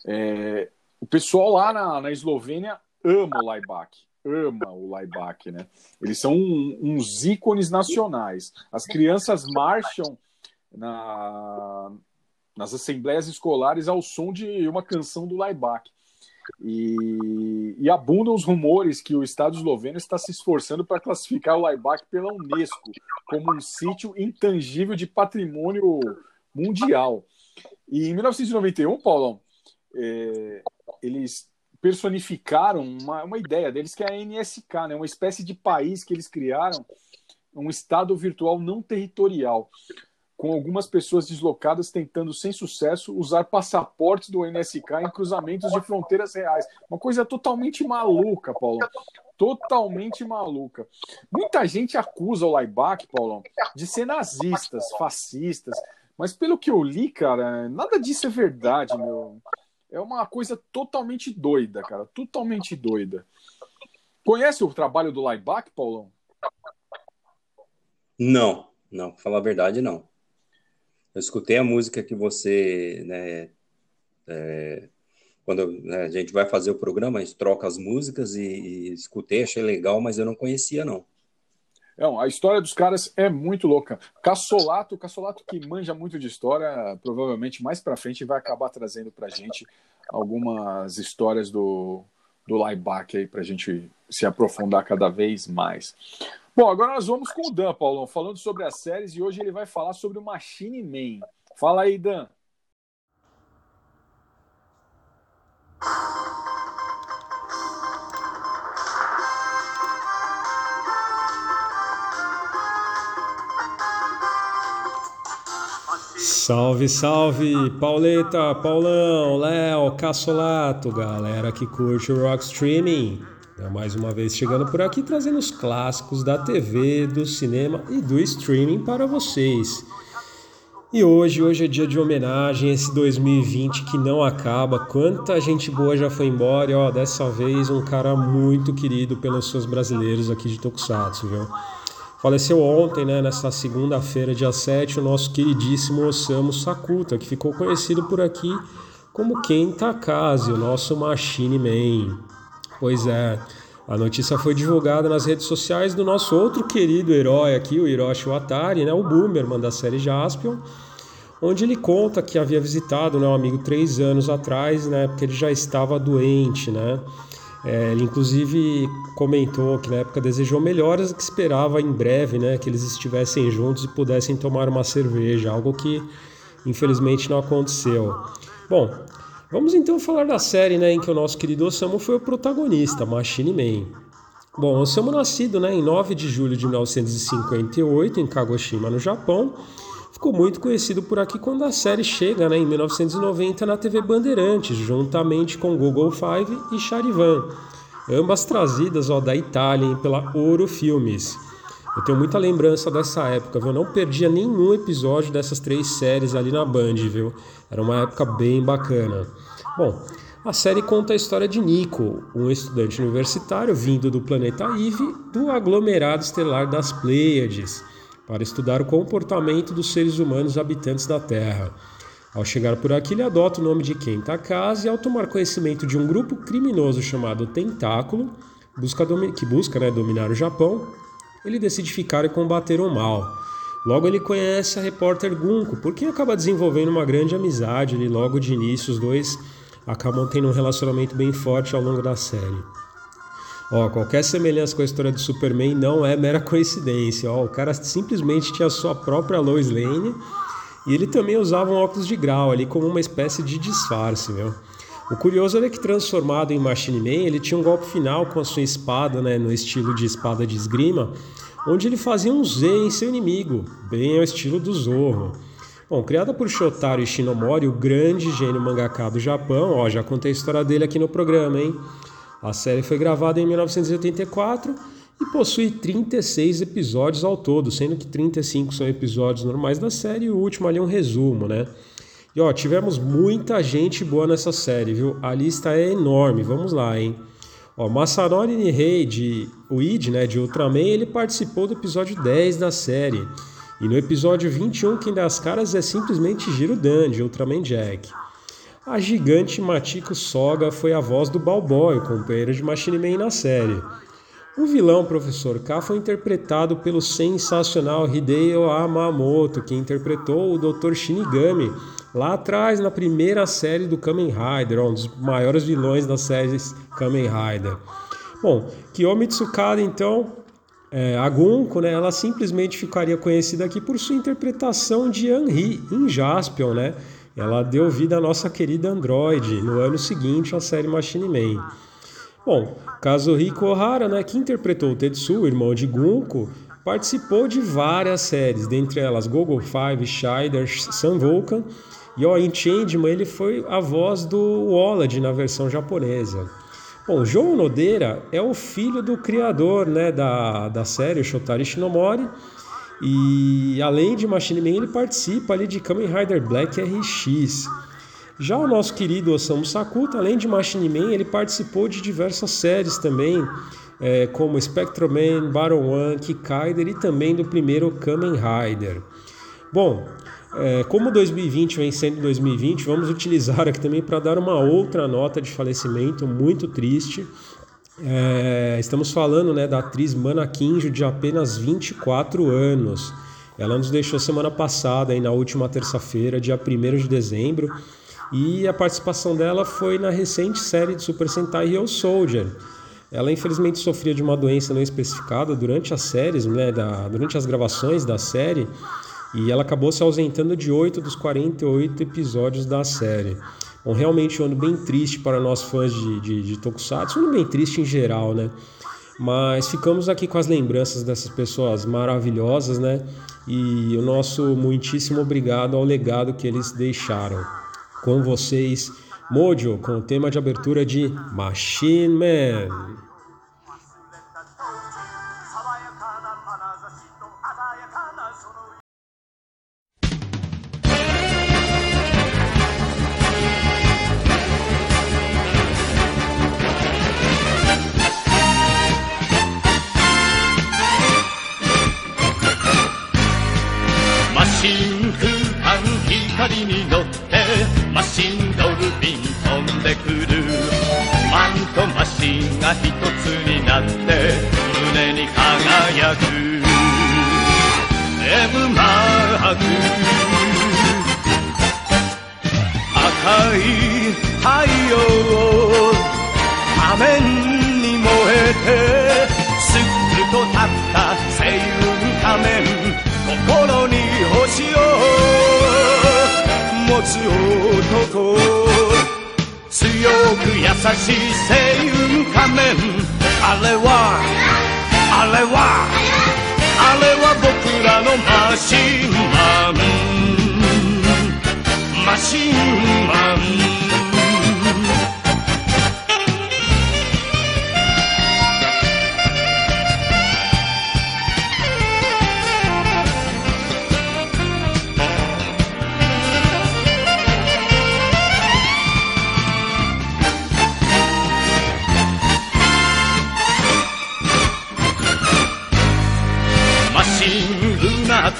É, o pessoal lá na, na Eslovênia ama o Laibach ama o Laibach, né? Eles são um, uns ícones nacionais. As crianças marcham na, nas assembleias escolares ao som de uma canção do Laibach. E, e, abundam os rumores que o Estado esloveno está se esforçando para classificar o Laibach pela Unesco como um sítio intangível de patrimônio mundial. E em 1991, Paulão, é, eles personificaram uma, uma ideia deles que é a NSK, né? uma espécie de país que eles criaram, um Estado virtual não territorial com algumas pessoas deslocadas tentando, sem sucesso, usar passaportes do NSK em cruzamentos de fronteiras reais. Uma coisa totalmente maluca, Paulo. Totalmente maluca. Muita gente acusa o Laibach, Paulo, de ser nazistas, fascistas, mas pelo que eu li, cara, nada disso é verdade, meu. É uma coisa totalmente doida, cara. Totalmente doida. Conhece o trabalho do Laibach, Paulão? Não, não. Falar a verdade, não. Eu escutei a música que você, né, é, quando né, a gente vai fazer o programa, a gente troca as músicas e, e, escutei, achei legal, mas eu não conhecia, não. Não, a história dos caras é muito louca. Cassolato, Cassolato que manja muito de história, provavelmente mais para frente vai acabar trazendo pra gente algumas histórias do, do Laibach aí pra gente se aprofundar cada vez mais. Bom, agora nós vamos com o Dan, Paulão, falando sobre as séries e hoje ele vai falar sobre o Machine Man. Fala aí, Dan. Salve, salve, Pauleta, Paulão, Léo, Cassolato, galera que curte o rock streaming. É mais uma vez chegando por aqui trazendo os clássicos da TV, do cinema e do streaming para vocês. E hoje, hoje é dia de homenagem esse 2020 que não acaba. Quanta gente boa já foi embora e ó, dessa vez um cara muito querido pelos seus brasileiros aqui de Tokusatsu, viu? Faleceu ontem, né, nessa segunda-feira, dia 7, o nosso queridíssimo Osamu Sakuta, que ficou conhecido por aqui como Ken Takase, o nosso Machine Man. Pois é, a notícia foi divulgada nas redes sociais do nosso outro querido herói aqui, o Hiroshi Watari, né, o Boomerman da série Jaspion, onde ele conta que havia visitado né, um amigo três anos atrás, né, porque ele já estava doente, né? É, ele inclusive comentou que na época desejou melhoras que esperava em breve, né, que eles estivessem juntos e pudessem tomar uma cerveja, algo que infelizmente não aconteceu. Bom, Vamos então falar da série né, em que o nosso querido Osamu foi o protagonista, Machine Man. Bom, o seu nascido né, em 9 de julho de 1958 em Kagoshima, no Japão, ficou muito conhecido por aqui quando a série chega né, em 1990 na TV Bandeirantes, juntamente com Google Five e Charivan, ambas trazidas ó, da Itália pela Ouro Filmes. Eu tenho muita lembrança dessa época, viu? Eu não perdia nenhum episódio dessas três séries ali na Band, viu? Era uma época bem bacana. Bom, a série conta a história de Nico, um estudante universitário vindo do planeta Eve, do aglomerado estelar das Pleiades, para estudar o comportamento dos seres humanos habitantes da Terra. Ao chegar por aqui, ele adota o nome de Kenta Kaze e ao tomar conhecimento de um grupo criminoso chamado Tentáculo, busca que busca né, dominar o Japão, ele decide ficar e combater o mal. Logo ele conhece a repórter Gunko, por quem acaba desenvolvendo uma grande amizade e logo de início os dois acabam tendo um relacionamento bem forte ao longo da série. Ó, qualquer semelhança com a história do Superman não é mera coincidência. Ó, o cara simplesmente tinha sua própria Lois Lane e ele também usava um óculos de grau ali como uma espécie de disfarce, meu. O curioso é que transformado em Machine Man, ele tinha um golpe final com a sua espada, né, no estilo de espada de esgrima, onde ele fazia um Z em seu inimigo, bem ao estilo do Zorro. Bom, criada por Shotaro Ishinomori, o grande gênio mangaka do Japão, ó, já contei a história dele aqui no programa, hein? A série foi gravada em 1984 e possui 36 episódios ao todo, sendo que 35 são episódios normais da série e o último ali é um resumo, né? E ó, tivemos muita gente boa nessa série, viu? A lista é enorme, vamos lá, hein? Ó, Masanori Nihei de Uid, né, de Ultraman, ele participou do episódio 10 da série. E no episódio 21, quem dá as caras é simplesmente Giro Dan, de Ultraman Jack. A gigante Matiko Soga foi a voz do Balboy, companheiro de Machine Man na série. O vilão Professor K foi interpretado pelo sensacional Hideo Amamoto, que interpretou o Dr. Shinigami lá atrás na primeira série do Kamen Rider, um dos maiores vilões das séries Kamen Rider. Bom, Kiyomi Tsukada então, é, a Gunko, né, ela simplesmente ficaria conhecida aqui por sua interpretação de Anri em Jaspion, né? Ela deu vida à nossa querida Android no ano seguinte à série Machine Man. Bom, Kazuhiko Ohara, né, que interpretou o Tetsu, irmão de Gunko, participou de várias séries, dentre elas Google Five, Shider, Sun Vulcan, e ó, em Changeman ele foi a voz do Walad na versão japonesa. Bom, João Nodeira é o filho do criador né, da, da série, Shotari Shinomori, e além de Machine Man, ele participa ali de Kamen Rider Black RX. Já o nosso querido Osamu Sakuta, além de Machine Man, ele participou de diversas séries também, é, como Spectroman, Baron One, Kikaider e também do primeiro Kamen Rider. Bom, é, como 2020 vem sendo 2020, vamos utilizar aqui também para dar uma outra nota de falecimento muito triste. É, estamos falando né, da atriz Mana Kinjo, de apenas 24 anos. Ela nos deixou semana passada, aí, na última terça-feira, dia 1 de dezembro. E a participação dela foi na recente série de Super Sentai Hero Soldier. Ela infelizmente sofria de uma doença não especificada durante as séries, né, da, durante as gravações da série, e ela acabou se ausentando de 8 dos 48 episódios da série. Bom, realmente um ano bem triste para nós fãs de, de, de Tokusatsu, um ano bem triste em geral, né? Mas ficamos aqui com as lembranças dessas pessoas maravilhosas, né? E o nosso muitíssimo obrigado ao legado que eles deixaram com vocês, Mojo, com o tema de abertura de Machine Man. 一つになって胸に輝く。M マーク赤い太陽仮面に燃えてすっと立った星雲仮面心に星を持つ男。く優しい星雲仮面。あれはあれはあれは僕らのマシンマン。マシンマン。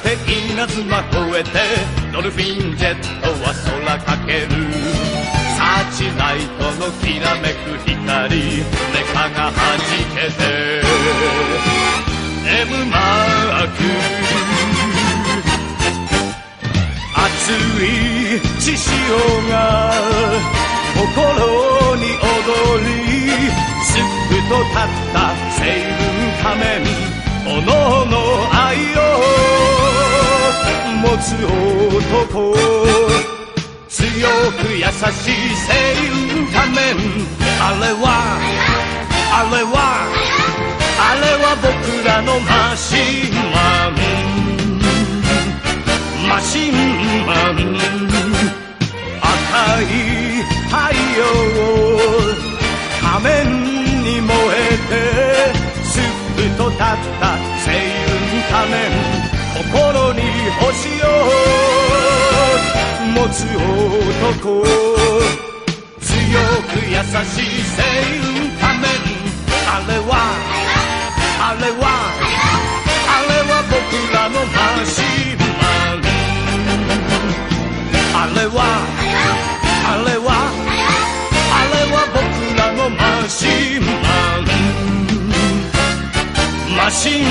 って稲妻越えてドルフィンジェットは空かけるサーチライトのきらめく光メカが弾けて M マーク熱い血潮が心に踊りすっと立った星雲仮面おのおの愛を持つ男強く優しい星雲仮面。あれはあれはあれは僕らのマシンマン。マシンマン赤い太陽仮面に燃えてすっと立った星雲仮面。心に星を持つ男強く優しい星雲仮面あれはあれはあれは僕らのマシンマン。あれはあれはあれは僕らのマシンマン。マシン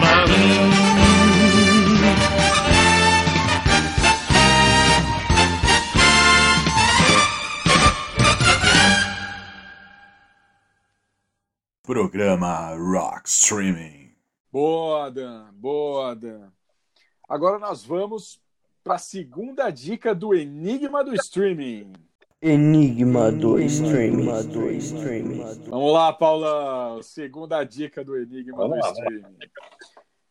マン。Programa Rock Streaming. Boa, Dan. Boa, Dan. Agora nós vamos para a segunda dica do Enigma do Streaming. Enigma do Streaming. Vamos lá, Paula. Segunda dica do Enigma Vamos do lá, Streaming.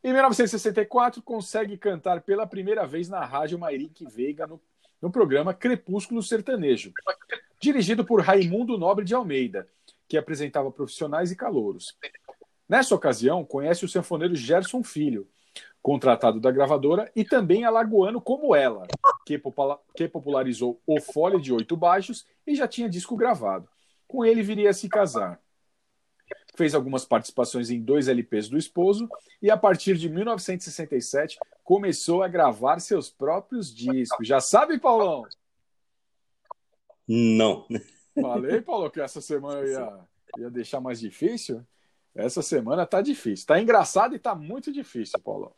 Em 1964, consegue cantar pela primeira vez na rádio Mairique Veiga no, no programa Crepúsculo Sertanejo, dirigido por Raimundo Nobre de Almeida, que apresentava profissionais e calouros. Nessa ocasião, conhece o sanfoneiro Gerson Filho, contratado da gravadora, e também alagoano como ela, que, popula- que popularizou O Folha de Oito Baixos e já tinha disco gravado. Com ele viria a se casar. Fez algumas participações em dois LPs do esposo e, a partir de 1967, começou a gravar seus próprios discos. Já sabe, Paulão? Não. Falei, Paulo, que essa semana ia, ia deixar mais difícil. Essa semana tá difícil. Tá engraçado e tá muito difícil, Paulo.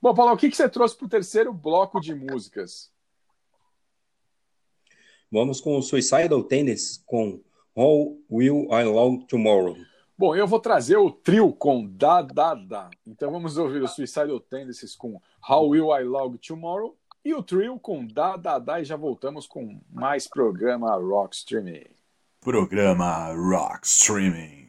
Bom, Paulo, o que, que você trouxe pro terceiro bloco de músicas? Vamos com o Suicidal Tendencies com How Will I Love Tomorrow. Bom, eu vou trazer o trio com Da Da Da. Então vamos ouvir o Suicidal Tendencies com How Will I Love Tomorrow e o trio com Da Da Da e já voltamos com mais programa Rock Streaming. Programa Rock Streaming.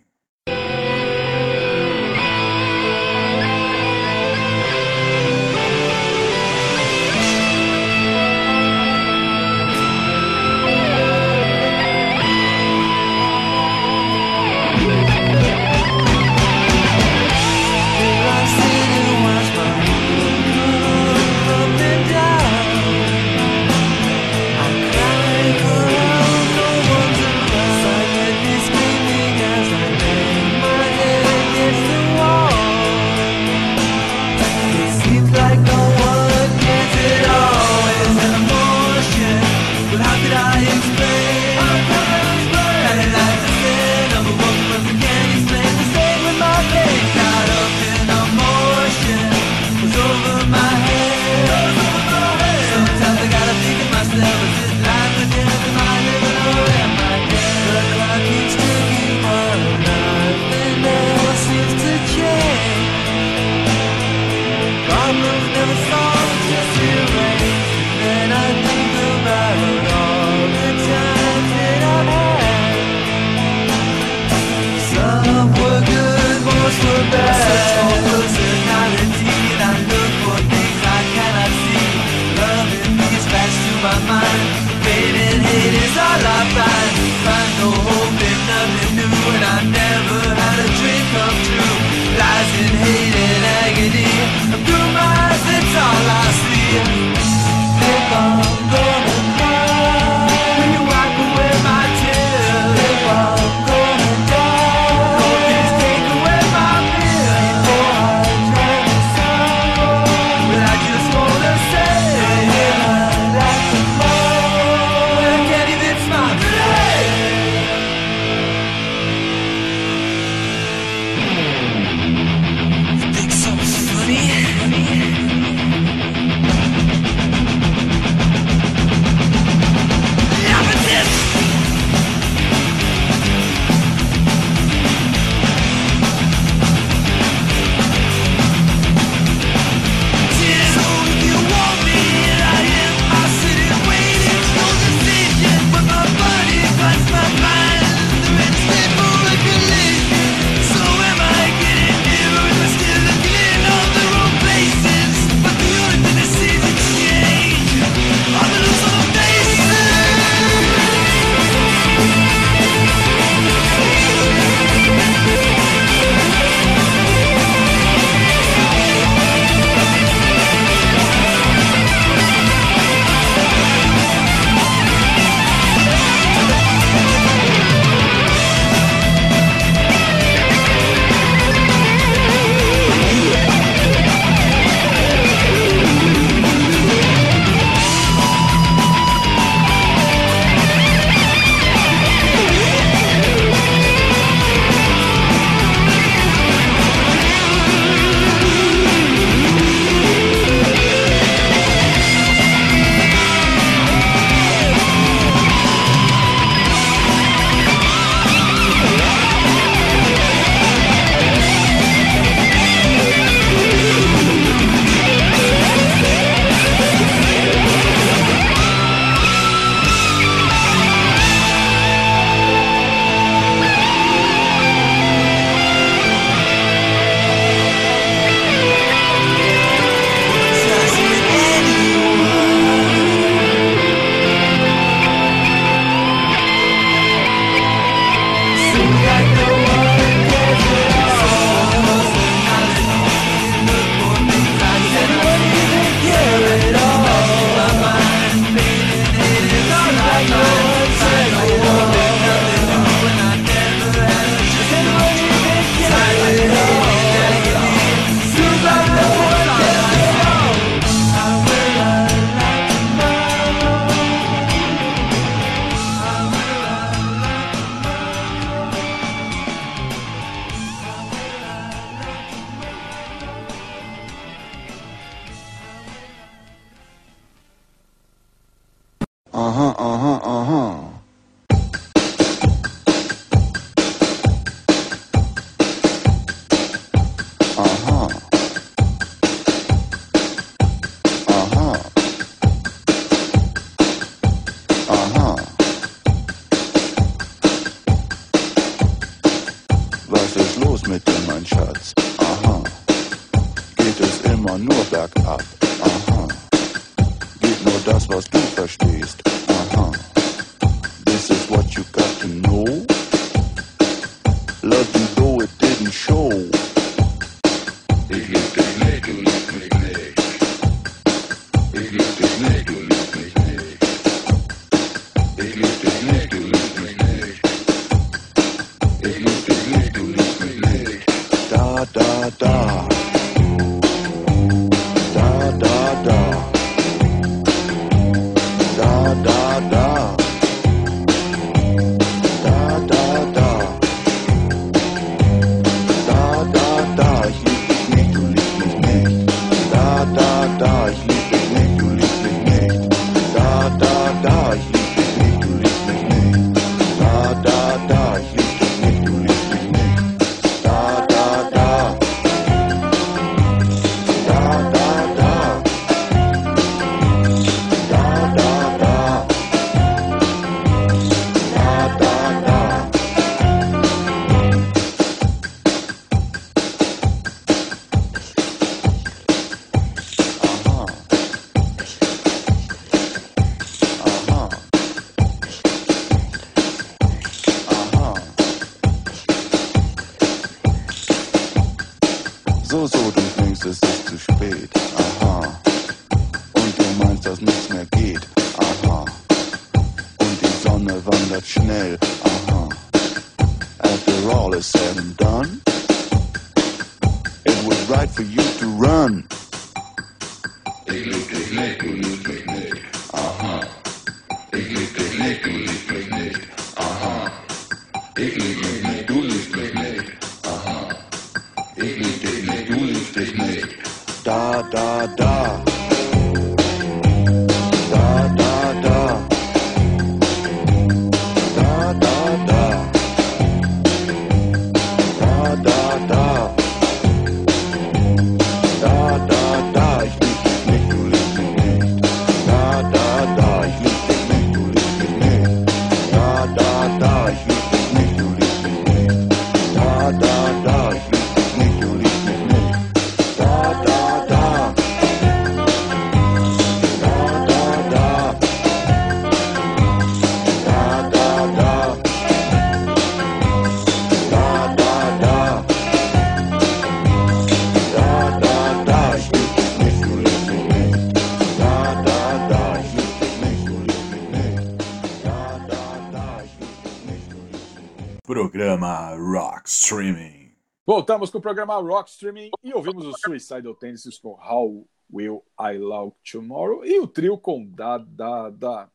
Programa Rock Streaming. Voltamos com o programa Rock Streaming e ouvimos o Suicidal Tendencies com How Will I Love Tomorrow e o trio com Da Da Da.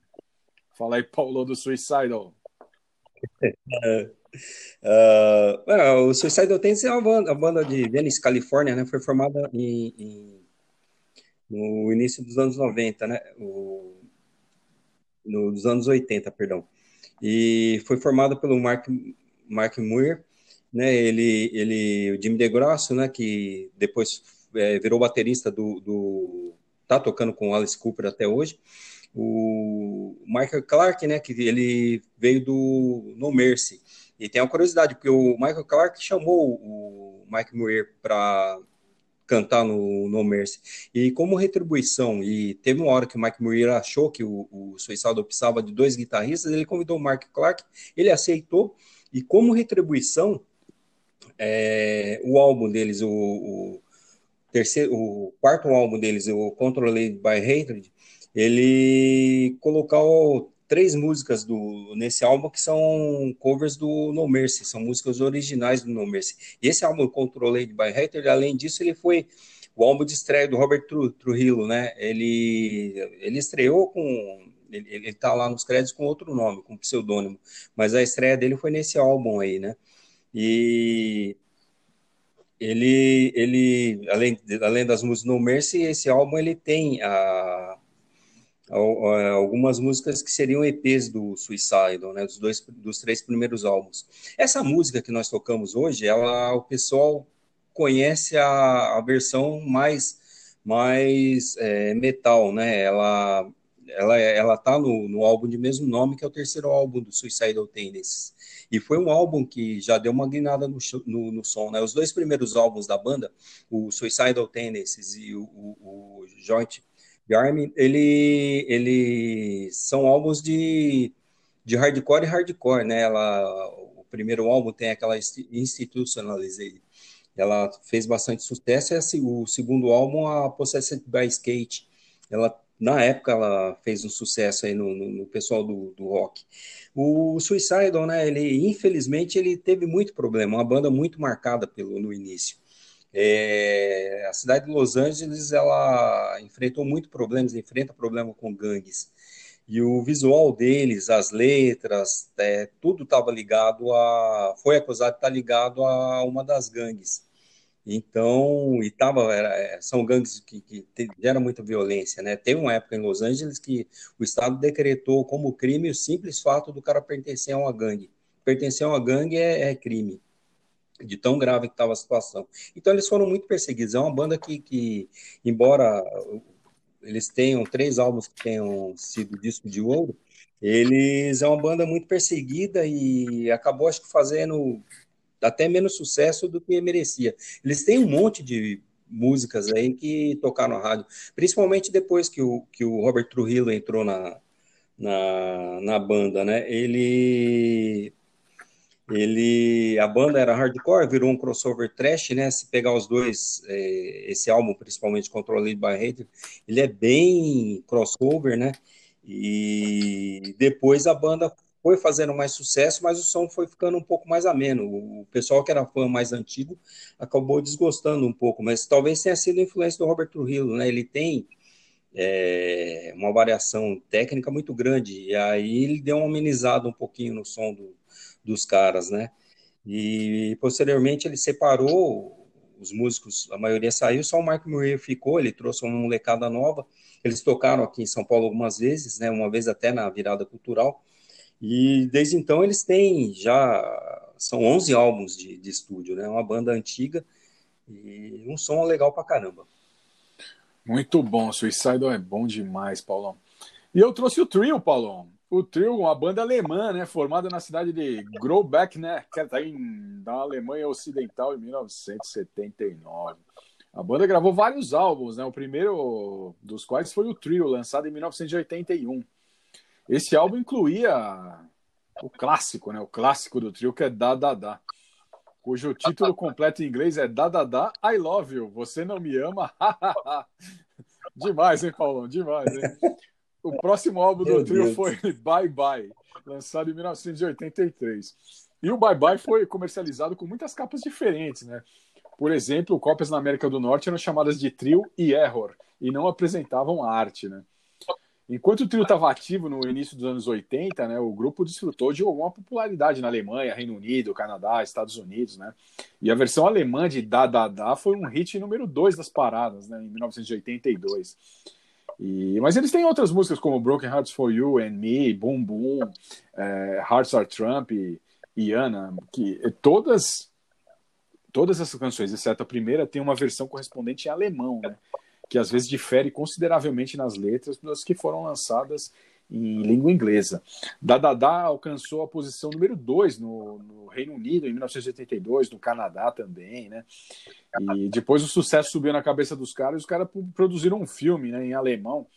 Fala aí, Paulo do Suicidal. <laughs> É, o Suicidal Tendencies é uma banda, uma banda de Venice, Califórnia, né? Foi formada em, em- no início dos anos 90, né? O, no- dos anos 80, perdão. E foi formada pelo Mark, Mark Muir, né? Ele, ele, o Jimmy DeGrasso, né? Que depois é, virou baterista do, do, tá tocando com o Alice Cooper até hoje. O Michael Clark, né? Que ele veio do No Mercy. E tem uma curiosidade, porque o Michael Clark chamou o Mike Muir para cantar no No Mercy. E como retribuição, e teve uma hora que o Mike Muir achou que o, o Suicidal precisava de dois guitarristas, ele convidou o Mark Clark, ele aceitou, e como retribuição, é, o álbum deles, o, o terceiro, o quarto álbum deles, o Controlled by Hatred, ele colocou três músicas do, nesse álbum que são covers do No Mercy, são músicas originais do No Mercy. E esse álbum, Controlled by Hatred, além disso, ele foi o álbum de estreia do Robert Tru- Trujillo, né? Ele, ele estreou com. Ele, ele tá lá nos créditos com outro nome, com pseudônimo, mas a estreia dele foi nesse álbum aí, né? E ele, ele além, além das músicas No Mercy, esse álbum ele tem a, al- a- algumas músicas que seriam EPs do Suicidal, né, dos dois, dos três primeiros álbuns. Essa música que nós tocamos hoje, ela, o pessoal conhece a, a versão mais, mais é, metal, né? Ela ela, ela tá no, no álbum de mesmo nome, que é o terceiro álbum do Suicidal Tendencies. E foi um álbum que já deu uma guinada no, no, no som, né? Os dois primeiros álbuns da banda, o Suicidal Tendencies e o, o, o Joint Army, ele, ele são álbuns de, de hardcore e hardcore, né? Ela, o primeiro álbum tem aquela insti- Institutionalized, ela fez bastante sucesso, e o segundo álbum, a Possessed by Skate, ela, na época, ela fez um sucesso aí no, no, no pessoal do, do rock. O Suicidal, né, ele, infelizmente, ele teve muito problema, uma banda muito marcada pelo, no início. É, a cidade de Los Angeles, ela enfrentou muito problemas, enfrenta problema com gangues. E o visual deles, as letras, é, tudo estava ligado a. Foi acusado de estar ligado a uma das gangues. Então, e tava, era, é, são gangues que, que geram muita violência, né? Teve uma época em Los Angeles que o Estado decretou como crime o simples fato do cara pertencer a uma gangue. Pertencer a uma gangue é, é crime, de tão grave que estava a situação. Então, eles foram muito perseguidos. É uma banda que, que embora eles tenham três álbuns que tenham sido disco de ouro, eles é uma banda muito perseguida e acabou, acho que, fazendo até menos sucesso do que merecia. Eles têm um monte de músicas aí que tocaram na rádio, principalmente depois que o, que o Robert Trujillo entrou na, na, na banda, né? Ele ele a banda era hardcore, virou um crossover trash, né? Se pegar os dois, é, esse álbum, principalmente Controlled by Hater, ele é bem crossover, né? E depois a banda foi fazendo mais sucesso, mas o som foi ficando um pouco mais ameno. O pessoal que era fã mais antigo acabou desgostando um pouco, mas talvez tenha sido influência do Robert Trujillo, né? Ele tem é, uma variação técnica muito grande, e aí ele deu uma amenizada um pouquinho no som do, dos caras, né? E posteriormente ele separou os músicos, a maioria saiu, só o Mark Murray ficou, ele trouxe uma molecada nova. Eles tocaram aqui em São Paulo algumas vezes, né? Uma vez até na virada cultural. E desde então eles têm já são 11 álbuns de, de estúdio, né? Uma banda antiga e um som legal pra caramba. Muito bom, Suicidal é bom demais, Paulão. E eu trouxe o Trio, Paulão. O Trio, uma banda alemã, né, formada na cidade de Graubeck, né, que está na Alemanha Ocidental em 1979. A banda gravou vários álbuns, né, o primeiro dos quais foi o Trio, lançado em 1981. Esse álbum incluía o clássico, né, o clássico do Trio, que é Da Da Da, cujo título completo em inglês é Da Da Da, I Love You, Você Não Me Ama, <laughs> Demais, hein, Paulão? Demais, hein? O próximo álbum do Meu trio Deus. foi Bye Bye, lançado em 1983. E o Bye Bye foi comercializado com muitas capas diferentes, né? Por exemplo, cópias na América do Norte eram chamadas de Trio e Error, e não apresentavam arte, né? Enquanto o trio estava ativo no início dos anos 80, né, o grupo desfrutou de alguma popularidade na Alemanha, Reino Unido, Canadá, Estados Unidos, né? E a versão alemã de Da Da Da foi um hit número 2 das paradas, né, em 1982. E, mas eles têm outras músicas como Broken Hearts for You and Me, Boom Boom, eh, Hearts Are Trump e, e Anna, que todas todas essas canções, exceto a primeira, tem uma versão correspondente em alemão, né? Que às vezes difere consideravelmente nas letras das que foram lançadas em língua inglesa. Dadadá alcançou a posição número 2 no, no, Reino Unido em 1982, no Canadá também, né? E depois o sucesso subiu na cabeça dos caras e os caras produziram um filme né, em alemão,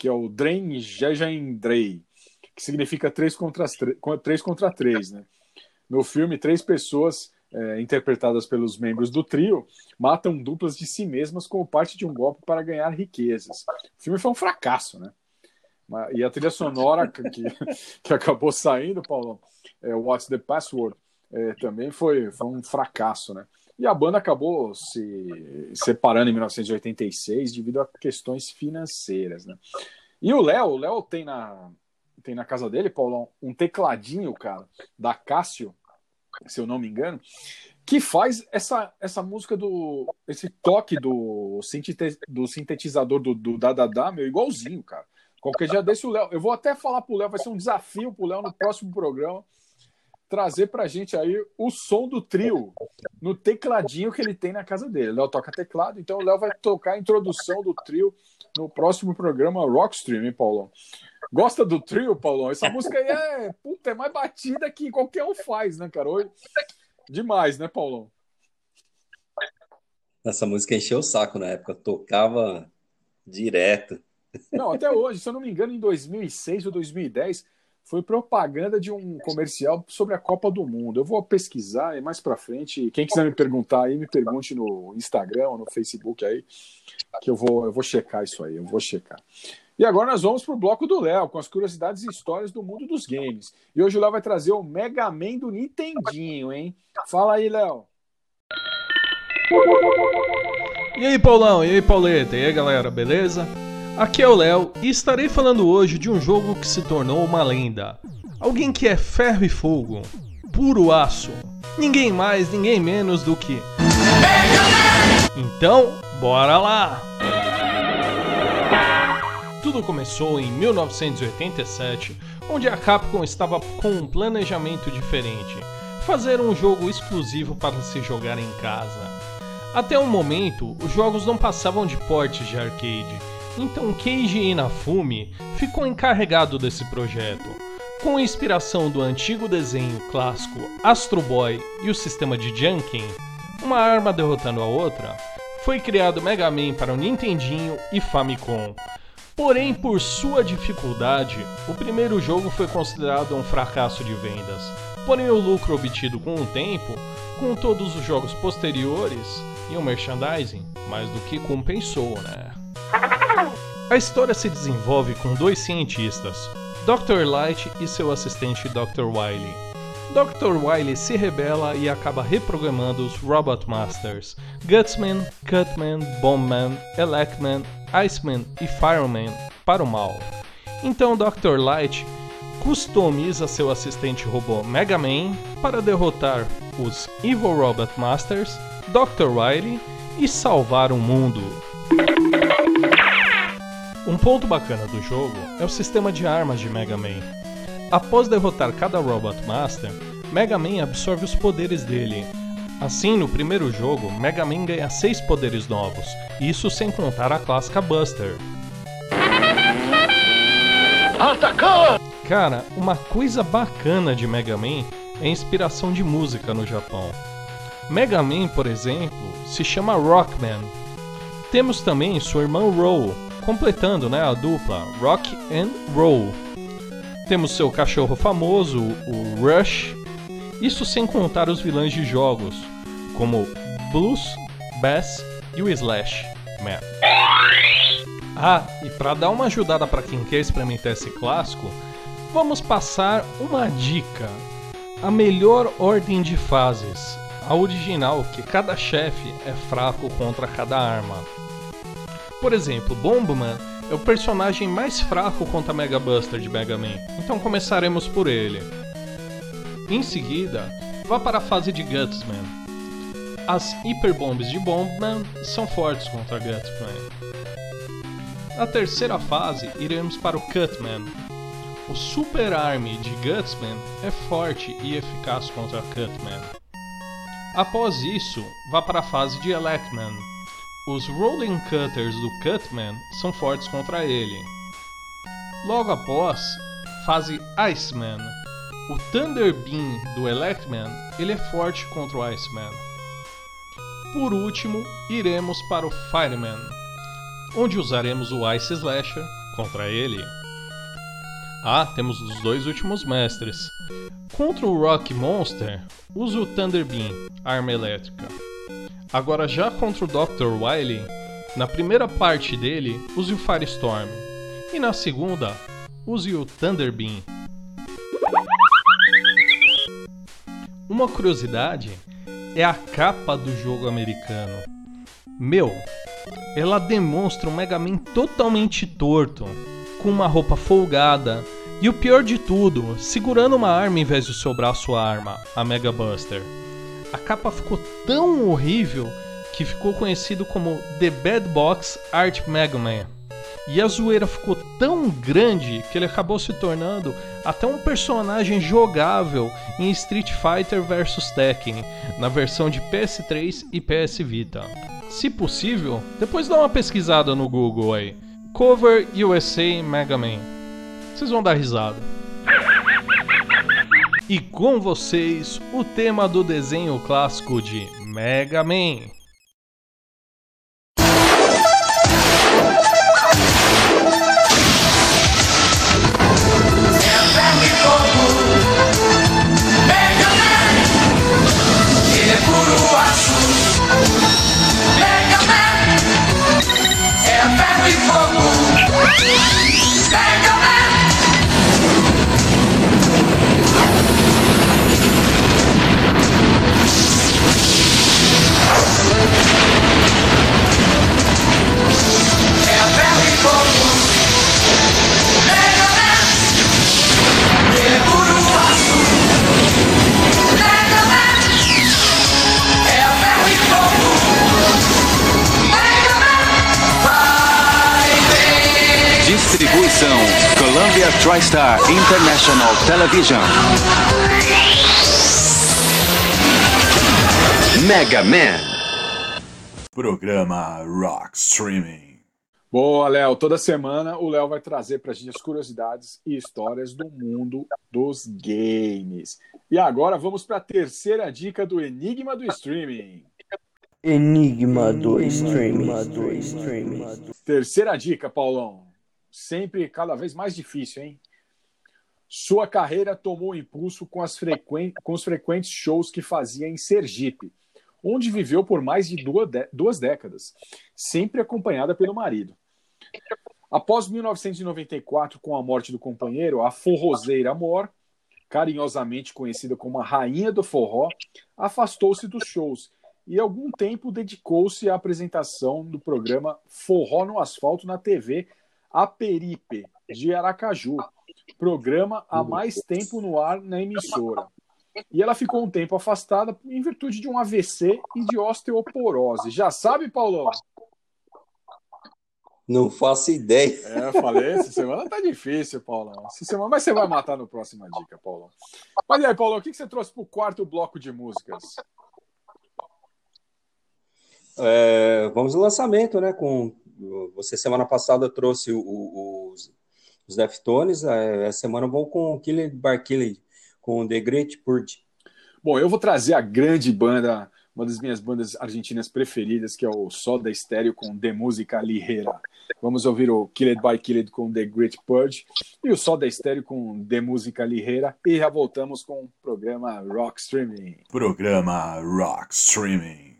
que é o Drei, que significa 3 contra 3, contra 3 né? No filme, três pessoas é, interpretadas pelos membros do trio, matam duplas de si mesmas como parte de um golpe para ganhar riquezas. O filme foi um fracasso, né? E a trilha sonora que, <laughs> que acabou saindo, Paulo, é, What's the Password, é, também foi, foi um fracasso, né? E a banda acabou se separando em 1986 devido a questões financeiras, né? E o Léo, o Léo tem na, tem na casa dele, Paulão, um tecladinho, cara, da Cássio, se eu não me engano, que faz essa, essa música do. esse toque do, do sintetizador do, do Dadadá, meu, igualzinho, cara. Qualquer dia desse o Léo. Eu vou até falar pro Léo, vai ser um desafio pro Léo no próximo programa trazer pra gente aí o som do trio no tecladinho que ele tem na casa dele. Léo toca teclado, então o Léo vai tocar a introdução do trio no próximo programa Rockstream, hein, Paulão? Gosta do trio, Paulão? Essa música aí é, puta, é mais batida que qualquer um faz, né, cara? Hoje, demais, né, Paulão? Essa música encheu o saco na época, tocava direto. Não, até hoje, se eu não me engano, em 2006 ou 2010, foi propaganda de um comercial sobre a Copa do Mundo. Eu vou pesquisar e mais pra frente, quem quiser me perguntar aí, me pergunte no Instagram ou no Facebook aí, que eu vou, eu vou checar isso aí, eu vou checar. E agora nós vamos pro bloco do Léo, com as curiosidades e histórias do mundo dos games. E hoje o Léo vai trazer o Mega Man do Nintendinho, hein? Fala aí, Léo. E aí, Paulão? E aí, Pauleta? E aí, galera, beleza? Aqui é o Léo e estarei falando hoje de um jogo que se tornou uma lenda. Alguém que é ferro e fogo, puro aço. Ninguém mais, ninguém menos do que. Então, bora lá! Tudo começou em 1987, onde a Capcom estava com um planejamento diferente: fazer um jogo exclusivo para se jogar em casa. Até o momento, os jogos não passavam de portes de arcade, então Keiji Inafune ficou encarregado desse projeto. Com inspiração do antigo desenho clássico Astro Boy e o sistema de Junkin, uma arma derrotando a outra, foi criado Mega Man para o Nintendinho e Famicom. Porém, por sua dificuldade, o primeiro jogo foi considerado um fracasso de vendas. Porém, o lucro obtido com o tempo, com todos os jogos posteriores e o merchandising, mais do que compensou, né? A história se desenvolve com dois cientistas, Dr. Light e seu assistente Dr. Wily. Dr. Wily se rebela e acaba reprogramando os Robot Masters, Gutsman, Cutman, Bombman, Electman, Iceman e Fireman para o mal. Então Dr. Light customiza seu assistente robô Mega Man para derrotar os Evil Robot Masters, Dr. Wily e salvar o mundo. Um ponto bacana do jogo é o sistema de armas de Mega Man. Após derrotar cada Robot Master, Mega Man absorve os poderes dele. Assim, no primeiro jogo, Mega Man ganha 6 poderes novos, isso sem contar a clássica Buster. Cara, uma coisa bacana de Mega Man é a inspiração de música no Japão. Mega Man, por exemplo, se chama Rockman. Temos também sua irmã Roll, completando né, a dupla Rock and Roll. Temos seu cachorro famoso, o Rush, isso sem contar os vilões de jogos, como Blues, Bass e o Slash Man. Ah, e para dar uma ajudada para quem quer experimentar esse clássico, vamos passar uma dica. A melhor ordem de fases, a original, que cada chefe é fraco contra cada arma. Por exemplo, Bombman é o personagem mais fraco contra Mega Buster de Mega Man, então começaremos por ele. Em seguida, vá para a fase de Gutsman. As Hyper Bombs de Bombman são fortes contra Gutsman. Na terceira fase, iremos para o Cutman. O Super Army de Gutsman é forte e eficaz contra Cutman. Após isso, vá para a fase de Electman. Os Rolling Cutters do Cutman são fortes contra ele. Logo após, fase Iceman. O Thunder Beam do Electman ele é forte contra o Iceman. Por último, iremos para o Fireman, onde usaremos o Ice Slasher contra ele. Ah, temos os dois últimos mestres. Contra o Rock Monster, use o Thunder Beam, arma elétrica. Agora já contra o Dr. Wily, na primeira parte dele, use o Firestorm. E na segunda, use o Thunder Beam. Uma curiosidade é a capa do jogo americano. Meu, ela demonstra um Mega Man totalmente torto, com uma roupa folgada e o pior de tudo, segurando uma arma em vez do seu braço arma, a Mega Buster. A capa ficou tão horrível que ficou conhecido como The Bad Box Art Mega Man. E a zoeira ficou tão grande que ele acabou se tornando até um personagem jogável em Street Fighter vs Tekken, na versão de PS3 e PS Vita. Se possível, depois dá uma pesquisada no Google aí. Cover USA Mega Man. Vocês vão dar risada. E com vocês, o tema do desenho clássico de Mega Man. Mega Man, é ferro e fogo, Mega Distribuição Columbia TriStar International Television. Mega Man. Programa Rock Streaming. Boa, Léo. Toda semana o Léo vai trazer pra gente as curiosidades e histórias do mundo dos games. E agora vamos para a terceira dica do Enigma do Streaming. Enigma do streaming. Terceira dica, Paulão. Sempre cada vez mais difícil, hein? Sua carreira tomou impulso com, as frequen... com os frequentes shows que fazia em Sergipe, onde viveu por mais de duas, duas décadas, sempre acompanhada pelo marido. Após 1994, com a morte do companheiro, a forrozeira Amor, carinhosamente conhecida como a rainha do forró, afastou-se dos shows e algum tempo dedicou-se à apresentação do programa Forró no Asfalto na TV Aperipe, de Aracaju, programa há mais tempo no ar na emissora. E ela ficou um tempo afastada em virtude de um AVC e de osteoporose. Já sabe, Paulão? Não faço ideia. É, eu falei, essa semana tá difícil, Paulão. Essa semana, mas você vai matar no próxima dica, Paulão. Mas e aí, Paulão, o que que você trouxe pro quarto bloco de músicas? É, vamos ao lançamento, né? Com você semana passada trouxe o- o- os, os Deftones, é, essa semana vou com o Killer Bar Com The Great Purge. Bom, eu vou trazer a grande banda, uma das minhas bandas argentinas preferidas, que é o Soda Stereo com The Música Ligera. Vamos ouvir o Killed by Killed com The Great Purge e o Soda Stereo com The Música Ligera e já voltamos com o programa Rock Streaming. Programa Rock Streaming.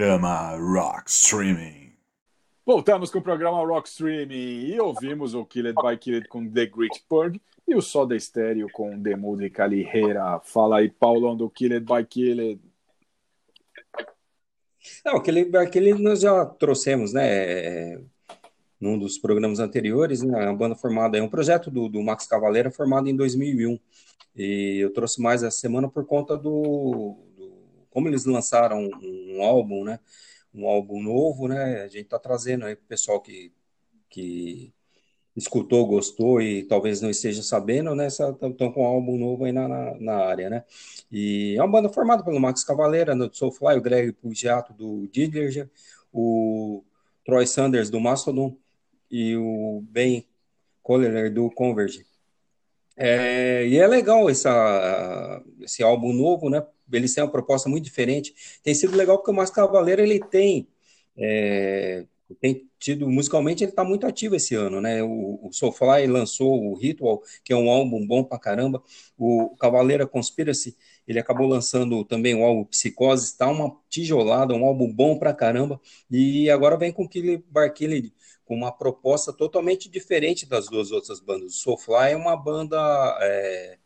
Programa Rock Streaming. Voltamos com o programa Rock Streaming e ouvimos o Killed by Killed com The Great Purge e o Soda Stereo com The Moody Calihera. Fala aí, Paulão, do Killed by Killed. Não, aquele, aquele nós já trouxemos, né? Num dos programas anteriores, né? A banda formada é um projeto do, do Max Cavaleira formado em 2001. E eu trouxe mais essa semana por conta do como eles lançaram um, um álbum, né? Um álbum novo, né? A gente tá trazendo aí pro pessoal que, que escutou, gostou e talvez não esteja sabendo, né? Estão com um álbum novo aí na, na, na área, né? E é uma banda formada pelo Max Cavaleira, no Soulfly, o Greg Pugiato do Dillinger, o Troy Sanders do Mastodon e o Ben Kohler do Converge. É, e é legal essa, esse álbum novo, né? Eles têm uma proposta muito diferente. Tem sido legal porque o Max Cavaleira ele tem é, tem tido musicalmente ele está muito ativo esse ano, né? O, o Soulfly lançou o Ritual, que é um álbum bom pra caramba. O Cavaleira Conspiracy ele acabou lançando também o álbum Psicose, está uma tijolada, um álbum bom pra caramba. E agora vem com Killer Barkilid, com uma proposta totalmente diferente das duas outras bandas. O Soulfly é uma banda é,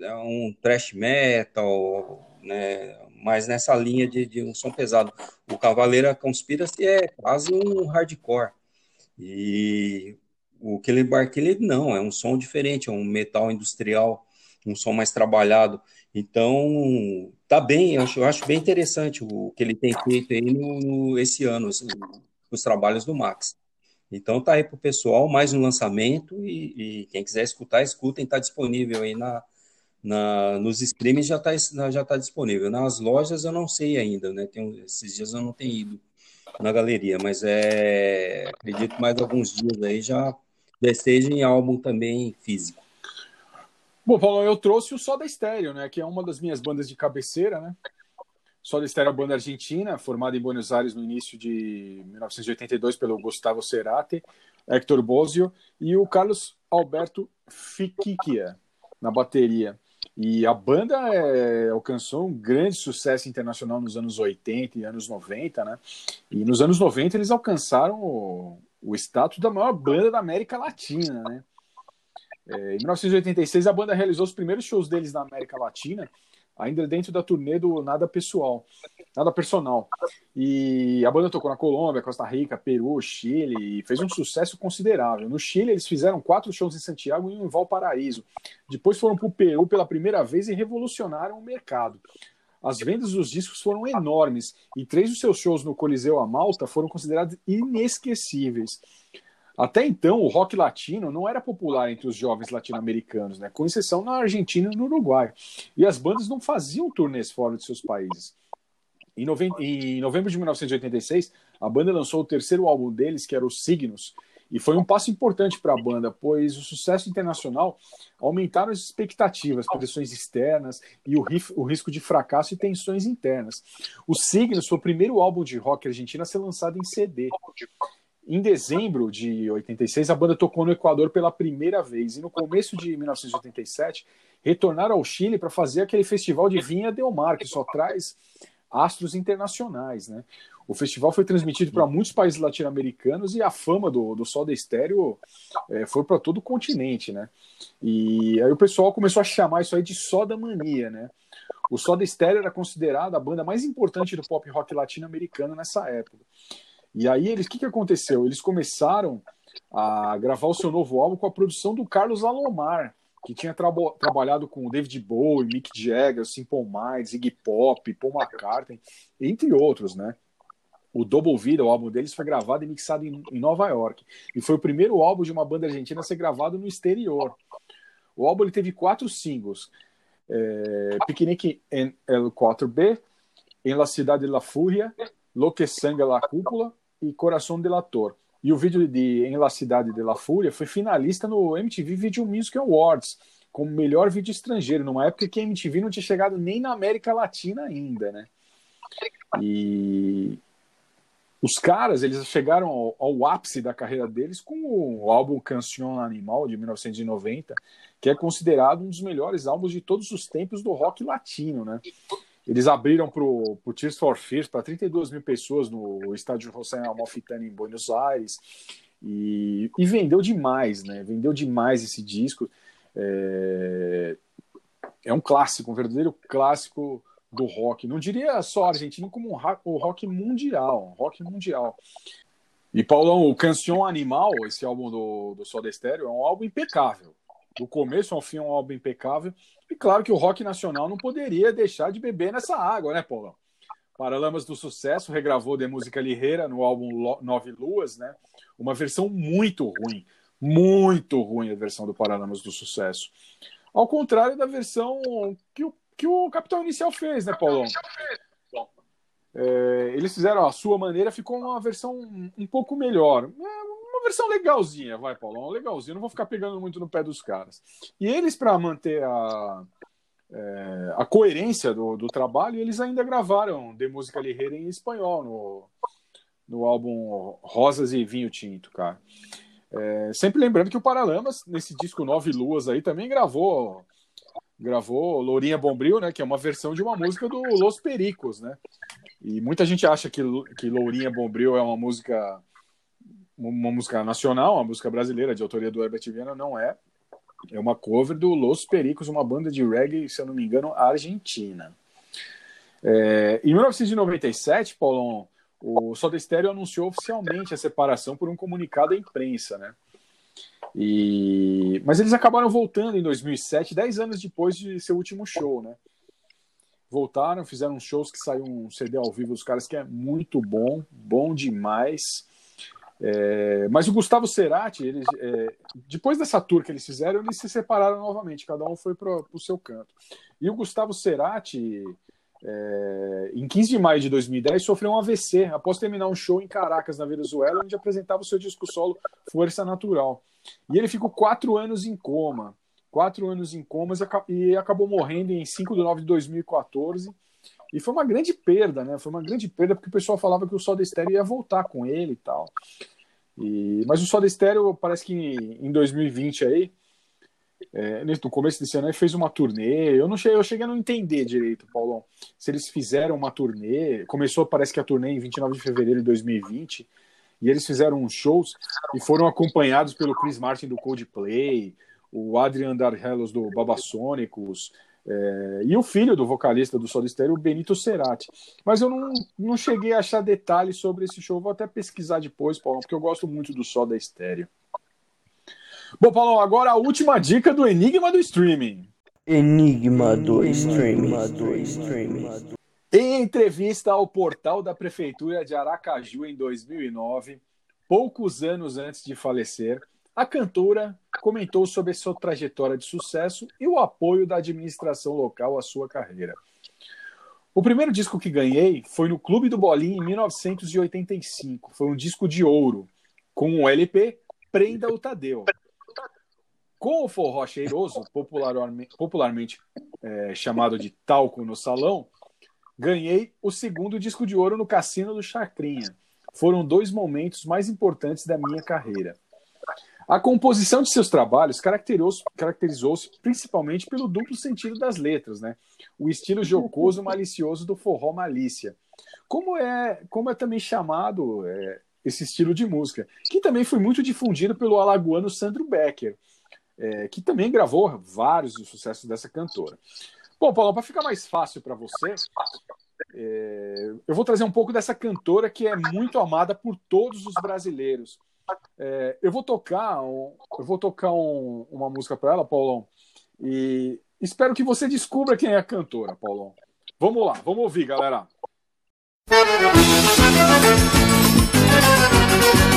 é um thrash metal, né? Mas nessa linha de, de um som pesado. O Cavaleira Conspiracy é quase um hardcore. E o Killer Barkilid não, é um som diferente, é um metal industrial, um som mais trabalhado. Então, tá bem, eu acho, eu acho bem interessante o que ele tem feito aí no, no- esse ano, assim, os trabalhos do Max. Então tá aí pro pessoal, mais um lançamento e, e quem quiser escutar, escutem, tá disponível aí na, na, nos streams já tá, já tá disponível. Nas lojas eu não sei ainda, né? Tem, esses dias eu não tenho ido na galeria, mas é, acredito que mais alguns dias aí já, já esteja em álbum também físico. Bom, Paulo, eu trouxe o Soda Stereo, né? Que é uma das minhas bandas de cabeceira, né? Soda Stereo é uma banda argentina, formada em Buenos Aires no início de 1982 pelo Gustavo Cerati, Hector Bosio e o Carlos Alberto Fiquiquia na bateria. E a banda é, alcançou um grande sucesso internacional nos anos 80 e anos 90, né? E nos anos 90 eles alcançaram o, o status da maior banda da América Latina, né? É, em 1986, a banda realizou os primeiros shows deles na América Latina, ainda dentro da turnê do Nada Pessoal, Nada Personal. E a banda tocou na Colômbia, Costa Rica, Peru, Chile, e fez um sucesso considerável. No Chile, eles fizeram quatro shows em Santiago e um em Valparaíso. Depois foram para o Peru pela primeira vez e revolucionaram o mercado. As vendas dos discos foram enormes e três dos seus shows no Coliseu a Malta foram considerados inesquecíveis. Até então, o rock latino não era popular entre os jovens latino-americanos, né? com exceção na Argentina e no Uruguai. E as bandas não faziam turnês fora de seus países. Em, noven- em novembro de 1986, a banda lançou o terceiro álbum deles, que era Os Signos, e foi um passo importante para a banda, pois o sucesso internacional aumentaram as expectativas, pressões externas e o, o risco de fracasso e tensões internas. Os Signos foi o primeiro álbum de rock argentino a ser lançado em CD. Em dezembro de 86, a banda tocou no Equador pela primeira vez e no começo de 1987 retornaram ao Chile para fazer aquele festival de Vinha Del Mar, que só traz astros internacionais, né? O festival foi transmitido para muitos países latino-americanos e a fama do, do Soda Stereo eh, foi para todo o continente, né? E aí o pessoal começou a chamar isso aí de Soda Mania, né? O Soda Stereo era considerada a banda mais importante do pop rock latino-americano nessa época. E aí, eles, o que, que aconteceu? Eles começaram a gravar o seu novo álbum com a produção do Carlos Alomar, que tinha trabo- trabalhado com o David Bowie, Mick Jagger, Simple Minds, Iggy Pop, Paul McCartney, entre outros, né? O Double Vida, o álbum deles, foi gravado e mixado em, em Nova York. E foi o primeiro álbum de uma banda argentina a ser gravado no exterior. O álbum ele teve quatro singles. É, Picnic en el 4B, En la Cidade de la Furia, Lo que Sangra la Cúpula e Coração Delator. E o vídeo de Em la Cidade de la Fúria foi finalista no MTV Video Music Awards, como melhor vídeo estrangeiro, numa época que a MTV não tinha chegado nem na América Latina ainda, né? E os caras, eles chegaram ao, ao ápice da carreira deles com o álbum Canción Animal, de 1990, que é considerado um dos melhores álbuns de todos os tempos do rock latino, né? Eles abriram para o Tears for Fears para 32 mil pessoas no estádio José Amalfitani em Buenos Aires. E, e, vendeu demais, né? Vendeu demais esse disco. É, é um clássico, um verdadeiro clássico do rock. Não diria só argentino, como um rock, o rock mundial. rock mundial. E, Paulão, o Canção Animal, esse álbum do, do Soda Stereo, é um álbum impecável. Do começo ao fim é um álbum impecável. E claro que o rock nacional não poderia deixar de beber nessa água, né, Paulão? Paralamas do Sucesso regravou de música Lirreira no álbum Nove Luas, né? Uma versão muito ruim, muito ruim a versão do Paralamas do Sucesso. Ao contrário da versão que o, que o Capitão Inicial fez, né, Paulão? É, eles fizeram a sua maneira, ficou uma versão um pouco melhor. É uma versão legalzinha, vai, Paulão, legalzinha. Não vou ficar pegando muito no pé dos caras. E eles, para manter a, é, a coerência do, do trabalho, eles ainda gravaram de música ligeira em espanhol no, no álbum Rosas e Vinho Tinto, cara. É, sempre lembrando que o Paralamas, nesse disco Nove Luas aí, também gravou gravou Lourinha Bombril, né, que é uma versão de uma música do Los Pericos, né? E muita gente acha que, que Lourinha Bombril é uma música uma música nacional, uma música brasileira de autoria do Herbert Viana, não é. É uma cover do Los Pericos, uma banda de reggae, se eu não me engano, argentina. É, em 1997, Paulão, o Soda Stereo anunciou oficialmente a separação por um comunicado à imprensa, né? E... Mas eles acabaram voltando em 2007, 10 anos depois de seu último show, né? Voltaram, fizeram shows que saiu um CD ao vivo dos caras que é muito bom, bom demais. É... mas o Gustavo Cerati, é... depois dessa tour que eles fizeram, eles se separaram novamente, cada um foi para o seu canto. E o Gustavo Cerati, é, em 15 de maio de 2010, sofreu um AVC após terminar um show em Caracas, na Venezuela, onde apresentava o seu disco solo Força Natural. E ele ficou quatro anos em coma. Quatro anos em coma e acabou morrendo em 5 de nove de 2014. E foi uma grande perda, né? Foi uma grande perda porque o pessoal falava que o Soda Stereo ia voltar com ele e tal. E, mas o Soda Stereo parece que em 2020 aí é, no começo desse ano ele fez uma turnê. Eu não cheguei, eu cheguei a não entender direito, Paulão. Se eles fizeram uma turnê, começou, parece que a turnê em 29 de fevereiro de 2020, e eles fizeram uns shows e foram acompanhados pelo Chris Martin do Coldplay, o Adrian Darhellos do Babasônicos, é, e o filho do vocalista do Soda Stereo, o Benito Cerati. Mas eu não, não cheguei a achar detalhes sobre esse show, vou até pesquisar depois, Paulão, porque eu gosto muito do Soda Stereo. Bom, Paulo, agora a última dica do Enigma do Streaming. Enigma do Streaming. Do streaming. Em entrevista ao portal da Prefeitura de Aracaju em 2009, poucos anos antes de falecer, a cantora comentou sobre sua trajetória de sucesso e o apoio da administração local à sua carreira. O primeiro disco que ganhei foi no Clube do Bolinho em 1985. Foi um disco de ouro, com o um LP Prenda o Tadeu. Com o forró cheiroso, popularmente, popularmente é, chamado de talco no salão, ganhei o segundo disco de ouro no Cassino do Chacrinha. Foram dois momentos mais importantes da minha carreira. A composição de seus trabalhos caracterizou-se caracterizou principalmente pelo duplo sentido das letras, né? O estilo jocoso malicioso do forró malícia. Como é, como é também chamado é, esse estilo de música, que também foi muito difundido pelo alagoano Sandro Becker, é, que também gravou vários dos sucessos dessa cantora. Bom, Paulo, para ficar mais fácil para você, é, eu vou trazer um pouco dessa cantora que é muito amada por todos os brasileiros. É, eu vou tocar, um, eu vou tocar um, uma música para ela, Paulão, e espero que você descubra quem é a cantora, Paulão. Vamos lá, vamos ouvir, galera. tonheta,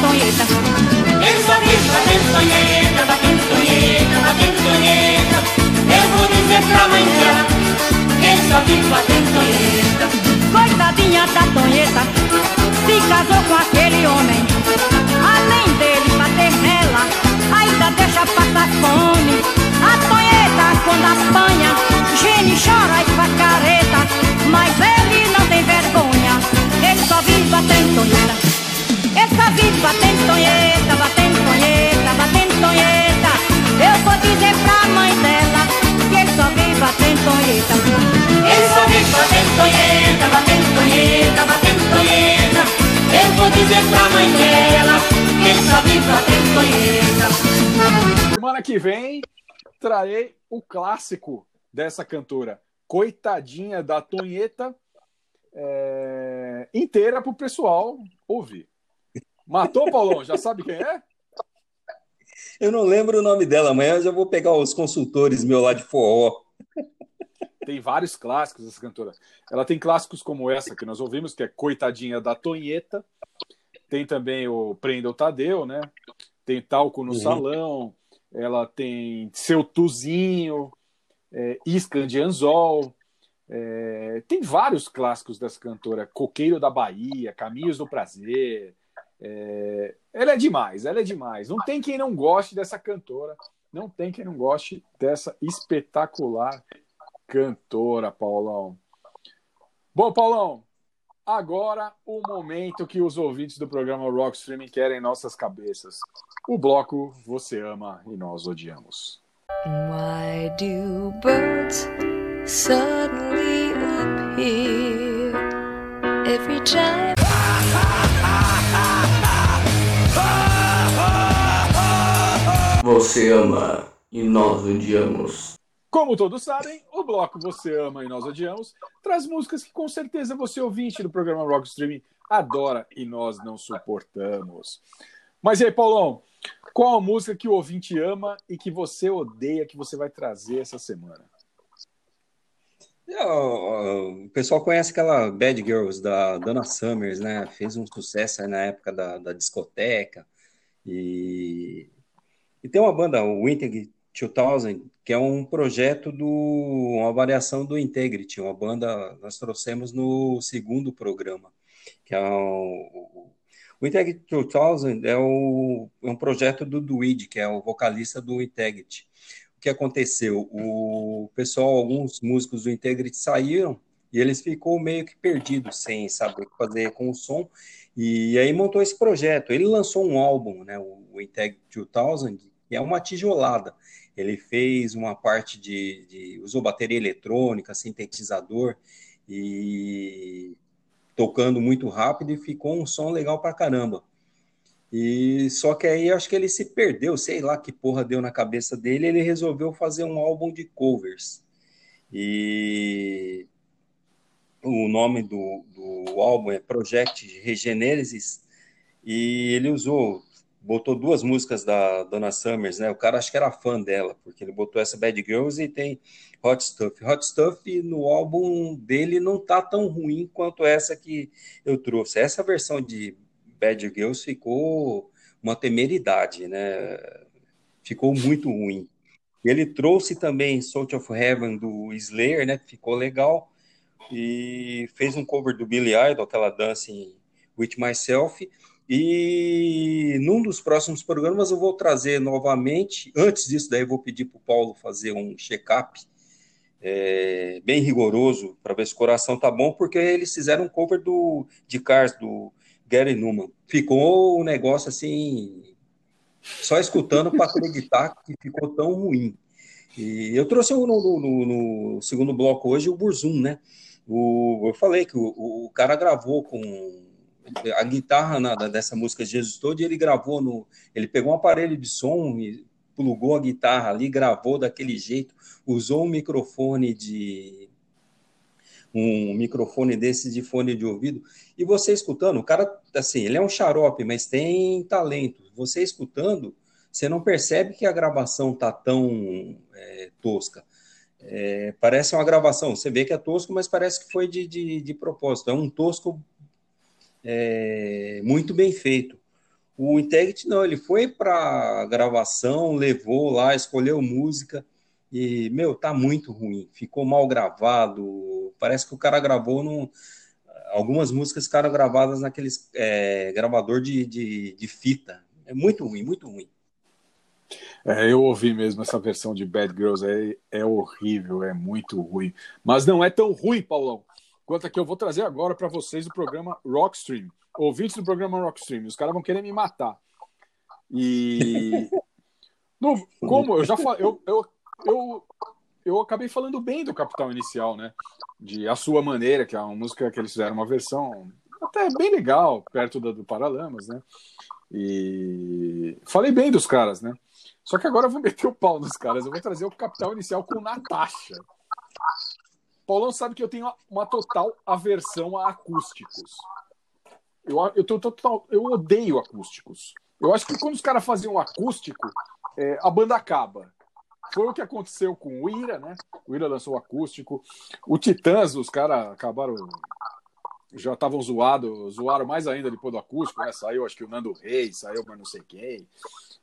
tonheta. Só vive batendo tonheta, batendo tonheta, batendo tonheta. Eu vou dizer pra ele só vive batendo tonheta. Coitadinha da tonheta, se casou com aquele homem. Além dele bater nela, ainda deixa passar fome. A tonheta quando apanha, gene chora e faz careta, mas ele não tem vergonha, ele só vive batendo tonheta. Só vive batendo tonheta, batendo tonheta, batendo tonheta. Eu vou dizer pra mãe dela que ele só vive batendo tonheta. Ele só vive batendo tonheta, batendo tonheta, batendo tonheta. Eu vou dizer pra mãe dela que ele só vive batendo tonheta. Semana que vem trarei o clássico dessa cantora, Coitadinha da Tonheta, é, inteira pro pessoal ouvir. Matou, Paulão? Já sabe quem é? Eu não lembro o nome dela, amanhã eu já vou pegar os consultores meu lá de forró. Tem vários clássicos essa cantora. Ela tem clássicos como essa que nós ouvimos, que é Coitadinha da Tonheta. Tem também o Prenda o Tadeu, né? Tem Talco no Uhum. Salão. Ela tem Seu Tuzinho, é, Isca de Anzol. É, tem vários clássicos dessa cantora. Coqueiro da Bahia, Caminhos do Prazer. É, ela é demais, ela é demais. Não tem quem não goste dessa cantora. Não tem quem não goste dessa espetacular cantora, Paulão. Bom, Paulão, agora o momento que os ouvintes do programa Rock Streaming querem em nossas cabeças. O bloco Você Ama e Nós Odiamos. Why do birds suddenly appear every time? Você ama e nós odiamos. Como todos sabem, o bloco Você Ama e Nós Odiamos traz músicas que com certeza você ouvinte do programa Rock Streaming adora e nós não suportamos. Mas e aí, Paulão, qual a música que o ouvinte ama e que você odeia que você vai trazer essa semana? O pessoal conhece aquela Bad Girls da Donna Summers, né? Fez um sucesso aí na época da, da discoteca. E, e tem uma banda, o Winter 2000, que é um projeto do uma variação do Integrity, uma banda nós trouxemos no segundo programa, que é o, o Integrity 2000 é, o, é um projeto do Duid, que é o vocalista do Integrity. O que aconteceu? O pessoal, alguns músicos do Integrity saíram e eles ficou meio que perdidos, sem saber o que fazer com o som, e aí montou esse projeto. Ele lançou um álbum, né, o Integrity 2000, que é uma tijolada. Ele fez uma parte de, de usou bateria eletrônica, sintetizador e tocando muito rápido e ficou um som legal pra caramba. E só que aí acho que ele se perdeu, sei lá que porra deu na cabeça dele, ele resolveu fazer um álbum de covers. E o nome do, do álbum é Project Regenesis e ele usou botou duas músicas da Donna Summers, né? O cara acho que era fã dela, porque ele botou essa Bad Girls e tem Hot Stuff. Hot Stuff no álbum dele não tá tão ruim quanto essa que eu trouxe. Essa versão de Bad Girls ficou uma temeridade, né? Ficou muito ruim. Ele trouxe também Salt of Heaven do Slayer, né? Ficou legal. E fez um cover do Billy Idol, aquela Dancing With Myself. E num dos próximos programas eu vou trazer novamente. Antes disso, daí eu vou pedir para o Paulo fazer um check-up é, bem rigoroso para ver se o coração tá bom, porque eles fizeram um cover do, de Cars do Gary Newman. Ficou um negócio assim, só escutando para acreditar que ficou tão ruim. E eu trouxe no, no, no segundo bloco hoje o Burzum, né? O, eu falei que o, o cara gravou com a guitarra na, dessa música Jesus Todo, e ele gravou no. Ele pegou um aparelho de som e plugou a guitarra ali, gravou daquele jeito, usou um microfone de. Um microfone desse de fone de ouvido, e você escutando, o cara, assim, ele é um xarope, mas tem talento. Você escutando, você não percebe que a gravação tá tão é, tosca. É, parece uma gravação, você vê que é tosco, mas parece que foi de, de, de propósito. É um tosco é, muito bem feito. O Integrity não, ele foi para gravação, levou lá, escolheu música e, meu, tá muito ruim. Ficou mal gravado. Parece que o cara gravou num. Algumas músicas ficaram gravadas naqueles é, gravador de, de, de fita. É muito ruim, muito ruim. É, eu ouvi mesmo essa versão de Bad Girls, é, é horrível, é muito ruim. Mas não é tão ruim, Paulão, quanto a que eu vou trazer agora para vocês do programa Rockstream. Ouvintes do programa Rockstream, os caras vão querer me matar. E. <laughs> No, como eu já falei, eu, eu, eu, eu acabei falando bem do Capital Inicial, né? De A Sua Maneira, que é uma música que eles fizeram uma versão até bem legal, perto da, do Paralamas, né? E falei bem dos caras, né? Só que agora eu vou meter o pau nos caras. Eu vou trazer o Capital Inicial com Natasha. Paulão sabe que eu tenho uma total aversão a acústicos. Eu, eu, tô, total, eu odeio acústicos. Eu acho que quando os caras faziam um acústico, é, a banda acaba. Foi o que aconteceu com o Ira, né? O Ira lançou o acústico. O Titãs, os caras acabaram. Já estavam zoados, zoaram mais ainda depois do acústico, né? Saiu, acho que o Nando Reis, saiu, mas não sei quem.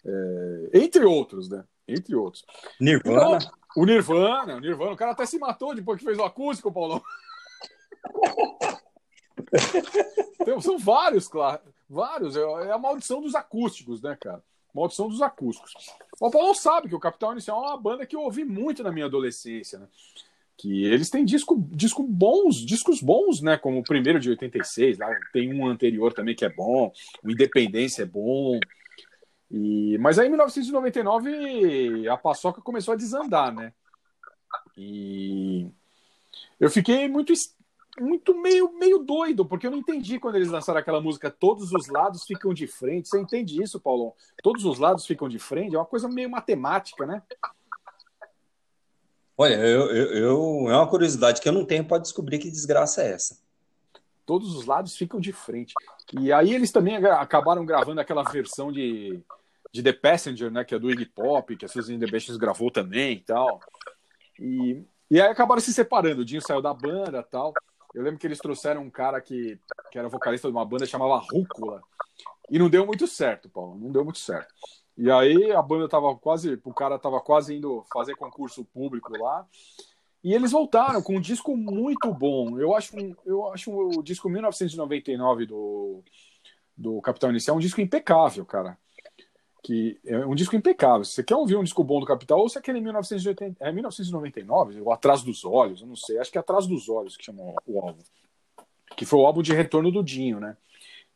É, entre outros, né? Entre outros. Nirvana. Então, o Nirvana, o Nirvana, o cara até se matou depois que fez o acústico, Paulão. Tem- São vários, claro. Vários. É é a maldição dos acústicos, né, cara? Maldição dos acústicos. O Paulão sabe que o Capital Inicial é uma banda que eu ouvi muito na minha adolescência, né? Que eles têm disco, disco bons, discos bons, né? Como o primeiro de 86, lá tem um anterior também que é bom, o Independência é bom. E, mas aí em 1999 a paçoca começou a desandar, né? E eu fiquei muito, muito meio, meio doido, porque eu não entendi quando eles lançaram aquela música Todos os lados ficam de frente. Você entende isso, Paulão? Todos os lados ficam de frente? É uma coisa meio matemática, né? Olha, eu, eu, eu- é uma curiosidade que eu não tenho para descobrir que desgraça é essa. Todos os lados ficam de frente. E aí eles também acabaram gravando aquela versão de, de The Passenger, né? Que é do Iggy Pop, que a Susan The Banshees gravou também e tal. E, e aí acabaram se separando. O Dinho saiu da banda tal. Eu lembro que eles trouxeram um cara que, que era vocalista de uma banda chamava Rúcula. E não deu muito certo, Paulo. Não deu muito certo. E aí a banda tava quase. O cara tava quase indo fazer concurso público lá. E eles voltaram com um disco muito bom. Eu acho, um- eu acho o disco 1999 do, do Capital Inicial um disco impecável, cara. Que é um disco impecável. Se você quer ouvir um disco bom do Capital, ou se aquele 1980, é 1999, ou Atrás dos Olhos, eu não sei. Acho que é Atrás dos Olhos que chama o álbum. Que foi o álbum de retorno do Dinho, né?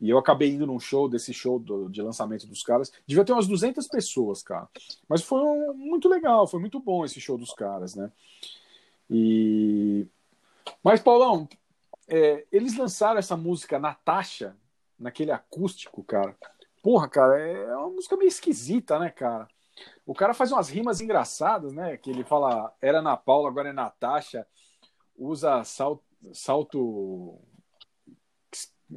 E eu acabei indo num show, desse show do- de lançamento dos caras. Devia ter umas 200 pessoas, cara. Mas foi um- muito legal, foi muito bom esse show dos caras, né? E... Mas, Paulão, é, eles lançaram essa música Natasha, naquele acústico, cara. Porra, cara, é uma música meio esquisita, né, cara? O cara faz umas rimas engraçadas, né? Que ele fala, era Ana Paula, agora é Natasha. Usa salto, salto,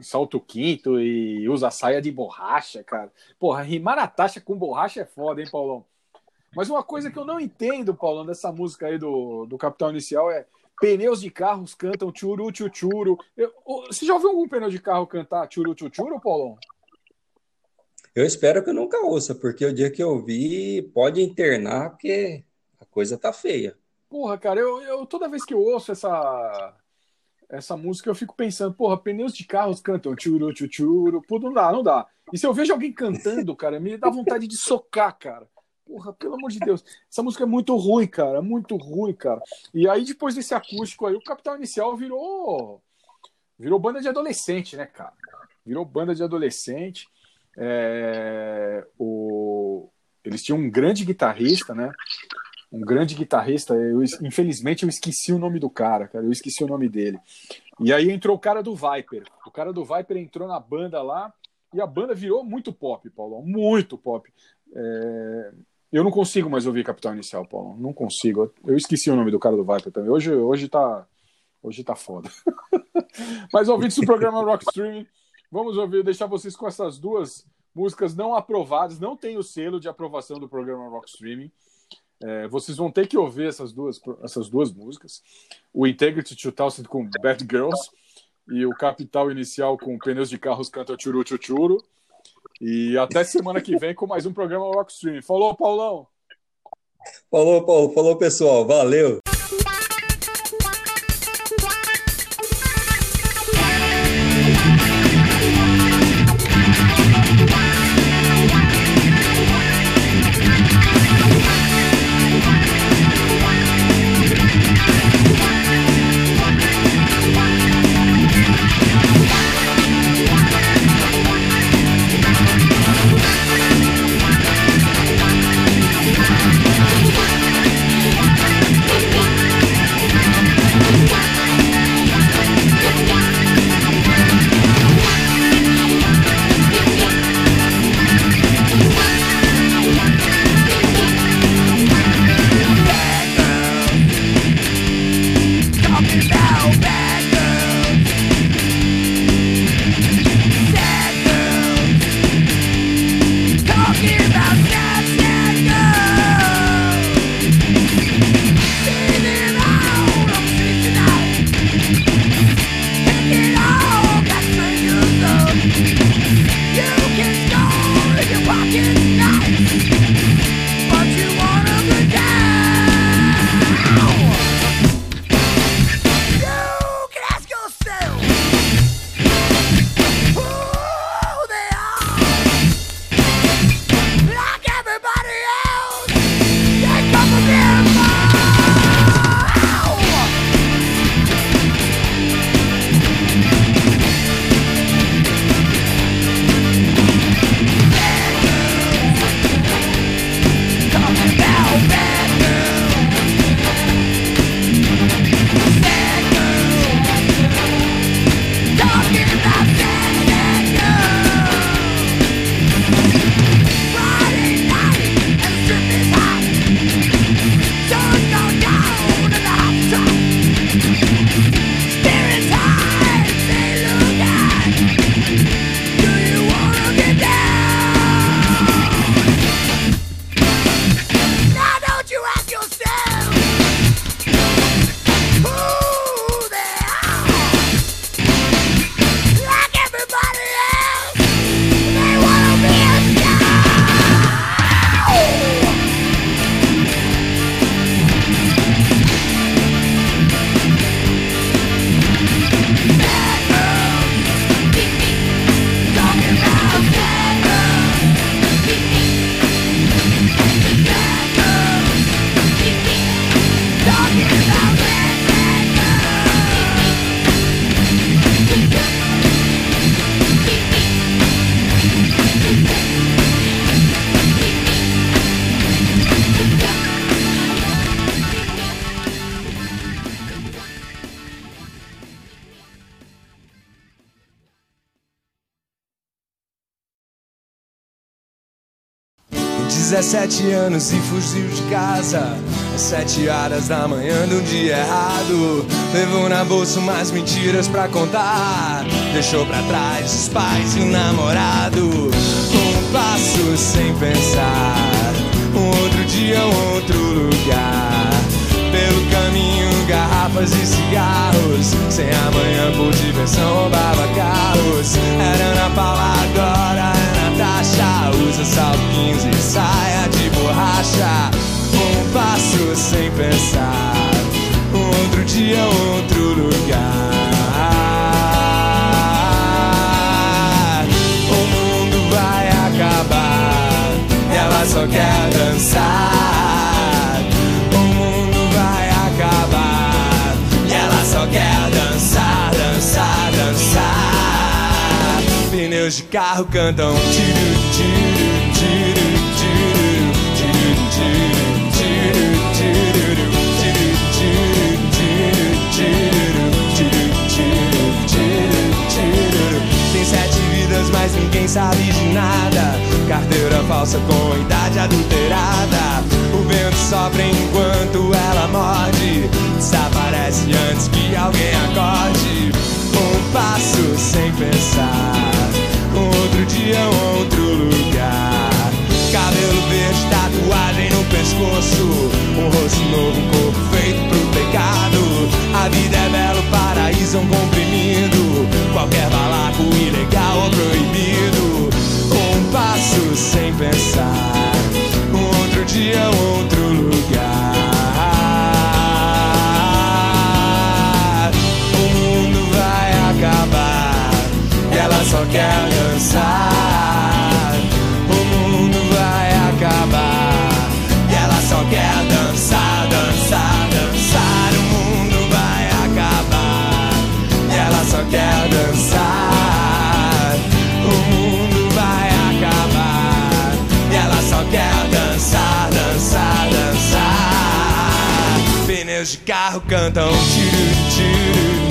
salto quinto e usa saia de borracha, cara. Porra, rimar Natasha com borracha é foda, hein, Paulão? Mas uma coisa que eu não entendo, Paulão, dessa música aí do, do Capital Inicial é pneus de carros cantam tchuru tchuru. Você já ouviu algum pneu de carro cantar tchuru tchuru, Paulão? Eu espero que eu nunca ouça, porque o dia que eu vi, pode internar, porque a coisa tá feia. Porra, cara, eu, eu toda vez que eu ouço essa essa música eu fico pensando, porra, pneus de carros cantam tchuru tchuru, pô, não dá, não dá. E se eu vejo alguém cantando, cara, me dá vontade de socar, cara. Porra, pelo amor de Deus. Essa música é muito ruim, cara, muito ruim, cara. E aí depois desse acústico aí, o Capital Inicial virou virou banda de adolescente, né, cara? Virou banda de adolescente. É, o, eles tinham um grande guitarrista, né? Um grande guitarrista. Eu, infelizmente eu esqueci o nome do cara, cara. Eu esqueci o nome dele. E aí entrou o cara do Viper. O cara do Viper entrou na banda lá e a banda virou muito pop, Paulo. Muito pop. É, Eu não consigo mais ouvir Capital Inicial, Paulo. Não consigo. Eu esqueci o nome do cara do Viper também. Hoje, hoje tá. Hoje tá foda. <laughs> Mas ouvintes do programa Rock Streaming, vamos ouvir, deixar vocês com essas duas músicas não aprovadas, não tem o selo de aprovação do programa Rock Streaming. É, vocês vão ter que ouvir essas duas, essas duas músicas. O Integrity 2000 com Bad Girls e o Capital Inicial com Pneus de Carros canta Churu Churu. E até semana que vem com mais um programa Rock Streaming. Falou, Paulão! Falou, Paulo. Falou, pessoal. Valeu. 17 anos e fugiu de casa às 7 horas da manhã de um dia errado. Levou na bolsa umas mentiras pra contar. Deixou pra trás os pais e o namorado. Um passo sem pensar. Um outro dia, um outro lugar. Pelo caminho, garrafas e cigarros. Sem amanhã por diversão, roubava carros. Era Ana Paula, agora é Usa saltinhos e saia de borracha. Um passo sem pensar. Outro dia, outro lugar. O mundo vai acabar. E ela só quer dançar. Tiro, tiro, tiro. Tem sete vidas, mas ninguém sabe de nada. Carteira falsa com idade adulterada. O vento sopra enquanto ela morde. Desaparece antes que alguém acorde. Um passo sem pensar. Outro dia, um outro lugar. Cabelo verde, tatuagem no pescoço. Um rosto novo, um corpo feito pro pecado. A vida é belo, paraíso, um comprimido. Qualquer balaco ilegal ou proibido. Um passo sem pensar. Um outro dia, um outro só quer dançar. O mundo vai acabar. E ela só quer dançar, dançar, dançar. O mundo vai acabar. E ela só quer dançar. O mundo vai acabar. E ela só quer dançar, dançar, dançar. Pneus de carro cantam tiro, tiro,